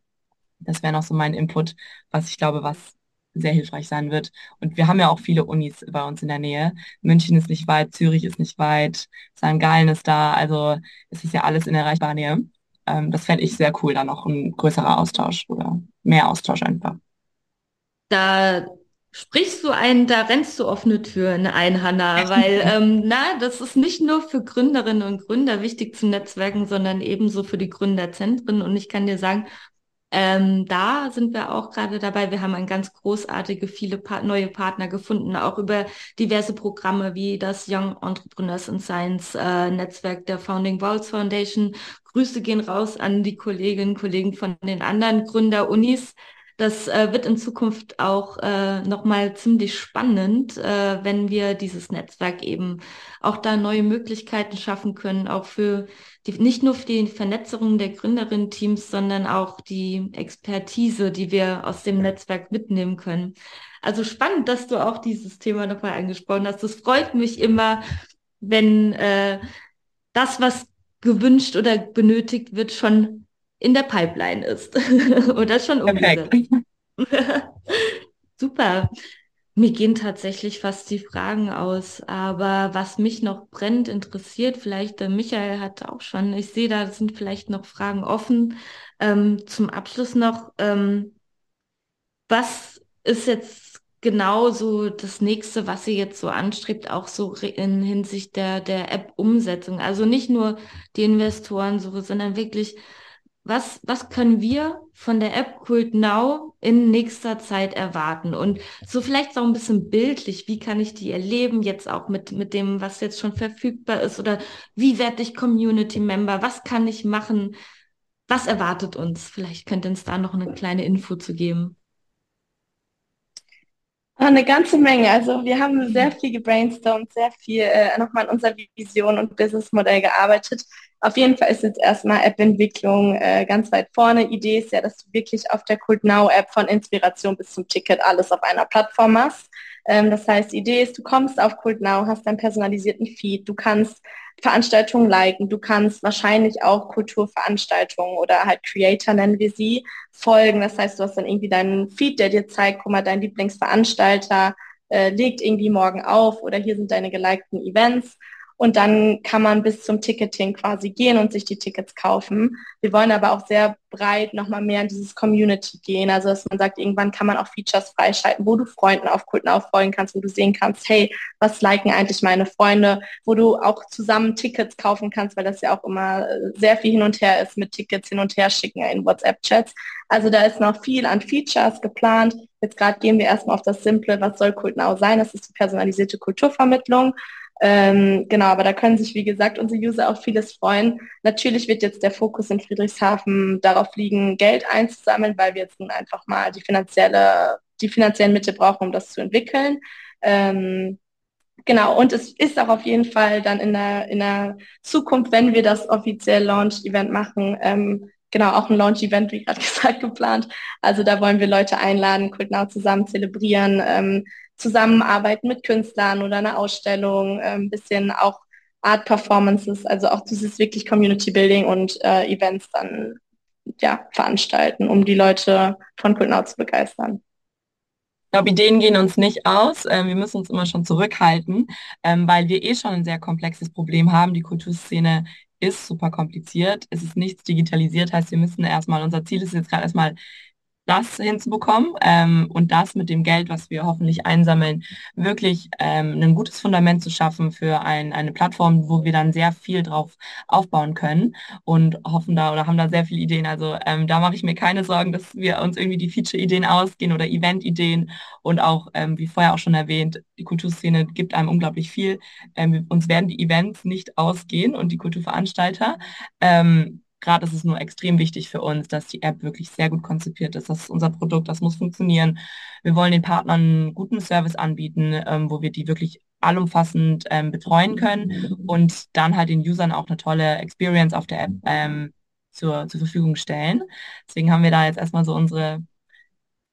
Das wäre noch so mein Input, was ich glaube, was sehr hilfreich sein wird. Und wir haben ja auch viele Unis bei uns in der Nähe. München ist nicht weit, Zürich ist nicht weit, St. Gallen ist da, also es ist ja alles in erreichbarer Nähe. Ähm, das fände ich sehr cool, da noch ein größerer Austausch oder mehr Austausch einfach. Da sprichst du ein, da rennst du offene Türen ein, Hanna, weil ähm, na, das ist nicht nur für Gründerinnen und Gründer wichtig zu netzwerken, sondern ebenso für die Gründerzentren. Und ich kann dir sagen, ähm, da sind wir auch gerade dabei. Wir haben ein ganz großartige, viele pa neue Partner gefunden, auch über diverse Programme wie das Young Entrepreneurs in Science äh, Netzwerk der Founding Walls Foundation. Grüße gehen raus an die Kolleginnen und Kollegen von den anderen Gründerunis. Das äh, wird in Zukunft auch äh, nochmal ziemlich spannend, äh, wenn wir dieses Netzwerk eben auch da neue Möglichkeiten schaffen können, auch für die, nicht nur für die Vernetzung der Gründerinnen-Teams, sondern auch die Expertise, die wir aus dem Netzwerk mitnehmen können. Also spannend, dass du auch dieses Thema nochmal angesprochen hast. Es freut mich immer, wenn äh, das, was gewünscht oder benötigt wird, schon in der Pipeline ist oder schon umgesetzt. Super. Mir gehen tatsächlich fast die Fragen aus, aber was mich noch brennend interessiert, vielleicht der Michael hat auch schon, ich sehe, da sind vielleicht noch Fragen offen. Ähm, zum Abschluss noch, ähm, was ist jetzt genau so das nächste, was ihr jetzt so anstrebt, auch so in Hinsicht der, der App-Umsetzung? Also nicht nur die Investoren, so, sondern wirklich, was, was können wir von der App Kult Now in nächster Zeit erwarten? Und so vielleicht auch ein bisschen bildlich, wie kann ich die erleben, jetzt auch mit, mit dem, was jetzt schon verfügbar ist? Oder wie werde ich Community Member? Was kann ich machen? Was erwartet uns? Vielleicht könnt ihr uns da noch eine kleine Info zu geben. Eine ganze Menge. Also wir haben sehr viel gebrainstormt, sehr viel äh, nochmal an unserer Vision und Businessmodell gearbeitet. Auf jeden Fall ist jetzt erstmal App-Entwicklung äh, ganz weit vorne. Idee ist ja, dass du wirklich auf der Cult Now App von Inspiration bis zum Ticket alles auf einer Plattform machst. Ähm, das heißt, Idee ist, du kommst auf Cult Now, hast deinen personalisierten Feed, du kannst Veranstaltungen liken, du kannst wahrscheinlich auch Kulturveranstaltungen oder halt Creator nennen wir sie, folgen. Das heißt, du hast dann irgendwie deinen Feed, der dir zeigt, guck mal, dein Lieblingsveranstalter äh, legt irgendwie morgen auf oder hier sind deine gelikten Events und dann kann man bis zum Ticketing quasi gehen und sich die Tickets kaufen. Wir wollen aber auch sehr breit nochmal mehr in dieses Community gehen. Also dass man sagt, irgendwann kann man auch Features freischalten, wo du Freunden auf Kulten auffolgen kannst, wo du sehen kannst, hey, was liken eigentlich meine Freunde, wo du auch zusammen Tickets kaufen kannst, weil das ja auch immer äh, sehr viel hin und her ist mit Tickets hin und her schicken in WhatsApp-Chats. Also da ist noch viel an Features geplant. Jetzt gerade gehen wir erstmal auf das Simple, was soll Kultenau sein? Das ist die personalisierte Kulturvermittlung. Ähm, genau, aber da können sich, wie gesagt, unsere User auch vieles freuen. Natürlich wird jetzt der Fokus in Friedrichshafen darauf liegen, Geld einzusammeln, weil wir jetzt nun einfach mal die finanzielle, die finanziellen Mittel brauchen, um das zu entwickeln. Ähm, genau, und es ist auch auf jeden Fall dann in der, in der Zukunft, wenn wir das offiziell Launch-Event machen, ähm, genau, auch ein Launch-Event, wie gerade gesagt, geplant. Also da wollen wir Leute einladen, Kultnau zusammen zelebrieren, ähm, zusammenarbeiten mit Künstlern oder eine Ausstellung, äh, ein bisschen auch Art Performances, also auch dieses wirklich Community Building und äh, Events dann ja, veranstalten, um die Leute von Kultnau zu begeistern. Ich glaube, Ideen gehen uns nicht aus. Ähm, wir müssen uns immer schon zurückhalten, ähm, weil wir eh schon ein sehr komplexes Problem haben. Die Kulturszene ist super kompliziert. Es ist nichts digitalisiert, heißt, wir müssen erstmal, unser Ziel ist jetzt gerade erstmal das hinzubekommen ähm, und das mit dem Geld, was wir hoffentlich einsammeln, wirklich ähm, ein gutes Fundament zu schaffen für ein, eine Plattform, wo wir dann sehr viel drauf aufbauen können und hoffen da oder haben da sehr viele Ideen. Also ähm, da mache ich mir keine Sorgen, dass wir uns irgendwie die Feature-Ideen ausgehen oder Event-Ideen und auch, ähm, wie vorher auch schon erwähnt, die Kulturszene gibt einem unglaublich viel. Ähm, uns werden die Events nicht ausgehen und die Kulturveranstalter. Ähm, gerade ist es nur extrem wichtig für uns, dass die App wirklich sehr gut konzipiert ist. Das ist unser Produkt, das muss funktionieren. Wir wollen den Partnern einen guten Service anbieten, ähm, wo wir die wirklich allumfassend ähm, betreuen können und dann halt den Usern auch eine tolle Experience auf der App ähm, zur, zur Verfügung stellen. Deswegen haben wir da jetzt erstmal so unsere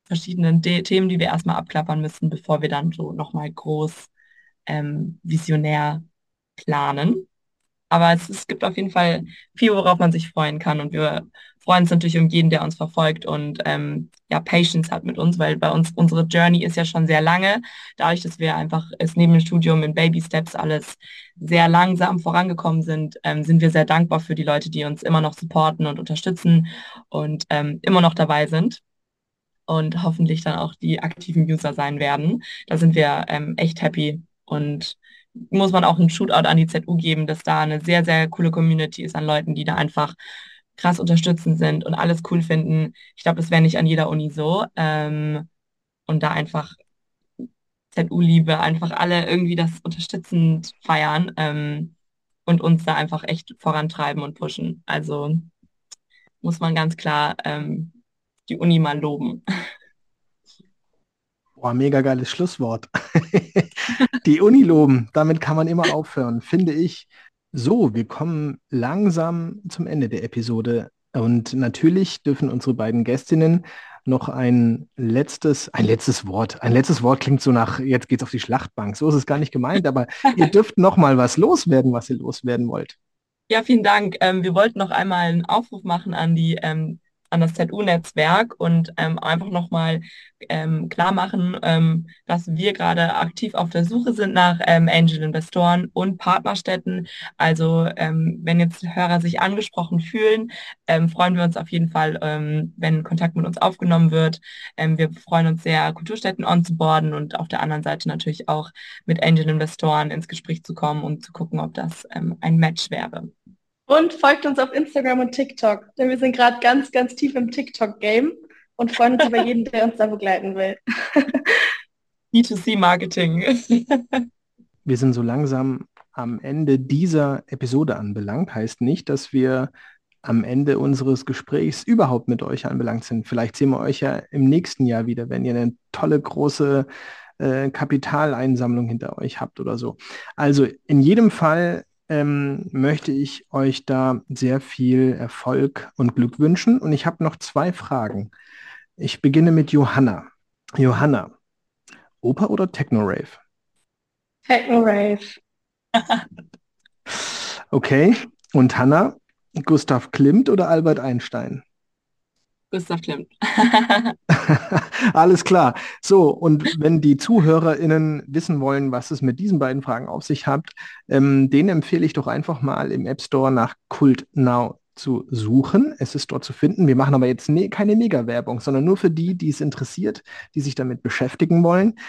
verschiedenen De Themen, die wir erstmal abklappern müssen, bevor wir dann so nochmal groß ähm, visionär planen. Aber es, es gibt auf jeden Fall viel, worauf man sich freuen kann. Und wir freuen uns natürlich um jeden, der uns verfolgt und ähm, ja, Patience hat mit uns, weil bei uns unsere Journey ist ja schon sehr lange. Dadurch, dass wir einfach es neben dem Studium in Baby Steps alles sehr langsam vorangekommen sind, ähm, sind wir sehr dankbar für die Leute, die uns immer noch supporten und unterstützen und ähm, immer noch dabei sind. und hoffentlich dann auch die aktiven User sein werden. Da sind wir ähm, echt happy und muss man auch einen Shootout an die ZU geben, dass da eine sehr, sehr coole Community ist an Leuten, die da einfach krass unterstützend sind und alles cool finden. Ich glaube, das wäre nicht an jeder Uni so. Ähm, und da einfach ZU-Liebe, einfach alle irgendwie das unterstützend feiern ähm, und uns da einfach echt vorantreiben und pushen. Also muss man ganz klar ähm, die Uni mal loben. Boah, mega geiles Schlusswort. die Uni loben, damit kann man immer aufhören, finde ich. So, wir kommen langsam zum Ende der Episode. Und natürlich dürfen unsere beiden Gästinnen noch ein letztes, ein letztes Wort. Ein letztes Wort klingt so nach, jetzt geht's auf die Schlachtbank. So ist es gar nicht gemeint, aber ihr dürft noch mal was loswerden, was ihr loswerden wollt. Ja, vielen Dank. Ähm, wir wollten noch einmal einen Aufruf machen an die ähm, an das ZU-Netzwerk und ähm, einfach nochmal ähm, klar machen, ähm, dass wir gerade aktiv auf der Suche sind nach ähm, Angel-Investoren und Partnerstädten. Also ähm, wenn jetzt Hörer sich angesprochen fühlen, ähm, freuen wir uns auf jeden Fall, ähm, wenn Kontakt mit uns aufgenommen wird. Wir freuen uns sehr, Kulturstätten onzuboarden und auf der anderen Seite natürlich auch mit Angel-Investoren ins Gespräch zu kommen und zu gucken, ob das ein Match wäre. Und folgt uns auf Instagram und TikTok, denn wir sind gerade ganz, ganz tief im TikTok-Game und freuen uns über jeden, der uns da begleiten will. B2C-Marketing. wir sind so langsam am Ende dieser Episode anbelangt. Heißt nicht, dass wir am Ende unseres Gesprächs überhaupt mit euch anbelangt sind. Vielleicht sehen wir euch ja im nächsten Jahr wieder, wenn ihr eine tolle große äh, Kapitaleinsammlung hinter euch habt oder so. Also in jedem Fall ähm, möchte ich euch da sehr viel Erfolg und Glück wünschen. Und ich habe noch zwei Fragen. Ich beginne mit Johanna. Johanna, Oper oder Techno-Rave? Techno-Rave. okay. Und Hanna, Gustav Klimt oder Albert Einstein? Gustav Klimt. Alles klar. So, und wenn die ZuhörerInnen wissen wollen, was es mit diesen beiden Fragen auf sich hat, ähm, denen empfehle ich doch einfach mal im App Store nach Kult Now zu suchen. Es ist dort zu finden. Wir machen aber jetzt ne keine Mega-Werbung, sondern nur für die, die es interessiert, die sich damit beschäftigen wollen.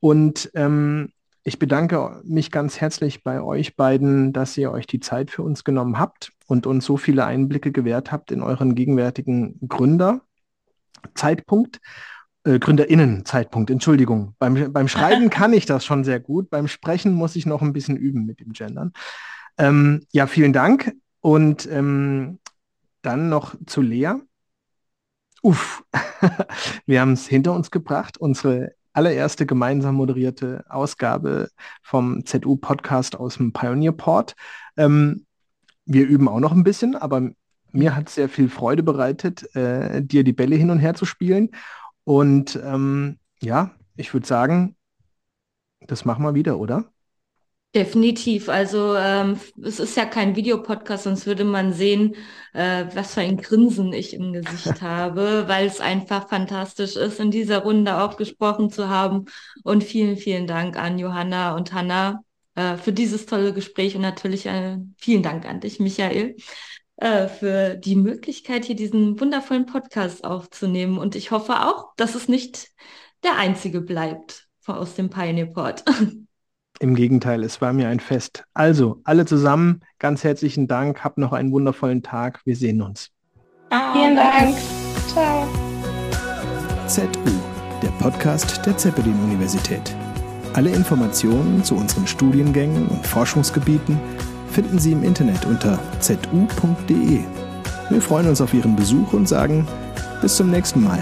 Und ähm, ich bedanke mich ganz herzlich bei euch beiden, dass ihr euch die Zeit für uns genommen habt und uns so viele Einblicke gewährt habt in euren gegenwärtigen Gründerzeitpunkt. Äh, Gründerinnenzeitpunkt, Entschuldigung. Beim, beim Schreiben kann ich das schon sehr gut. Beim Sprechen muss ich noch ein bisschen üben mit dem Gendern. Ähm, ja, vielen Dank. Und ähm, dann noch zu Lea. Uff, wir haben es hinter uns gebracht, unsere allererste gemeinsam moderierte Ausgabe vom ZU-Podcast aus dem Pioneer Port. Ähm, wir üben auch noch ein bisschen, aber mir hat sehr viel Freude bereitet, äh, dir die Bälle hin und her zu spielen. Und ähm, ja, ich würde sagen, das machen wir wieder, oder? Definitiv. Also ähm, es ist ja kein Videopodcast, sonst würde man sehen, äh, was für ein Grinsen ich im Gesicht habe, weil es einfach fantastisch ist, in dieser Runde auch gesprochen zu haben. Und vielen, vielen Dank an Johanna und Hanna äh, für dieses tolle Gespräch und natürlich äh, vielen Dank an dich, Michael, äh, für die Möglichkeit, hier diesen wundervollen Podcast aufzunehmen. Und ich hoffe auch, dass es nicht der einzige bleibt aus dem Pioneer Port. Im Gegenteil, es war mir ein Fest. Also, alle zusammen, ganz herzlichen Dank, habt noch einen wundervollen Tag. Wir sehen uns. Vielen Dank. Ciao. ZU, der Podcast der Zeppelin-Universität. Alle Informationen zu unseren Studiengängen und Forschungsgebieten finden Sie im Internet unter zu.de. Wir freuen uns auf Ihren Besuch und sagen bis zum nächsten Mal.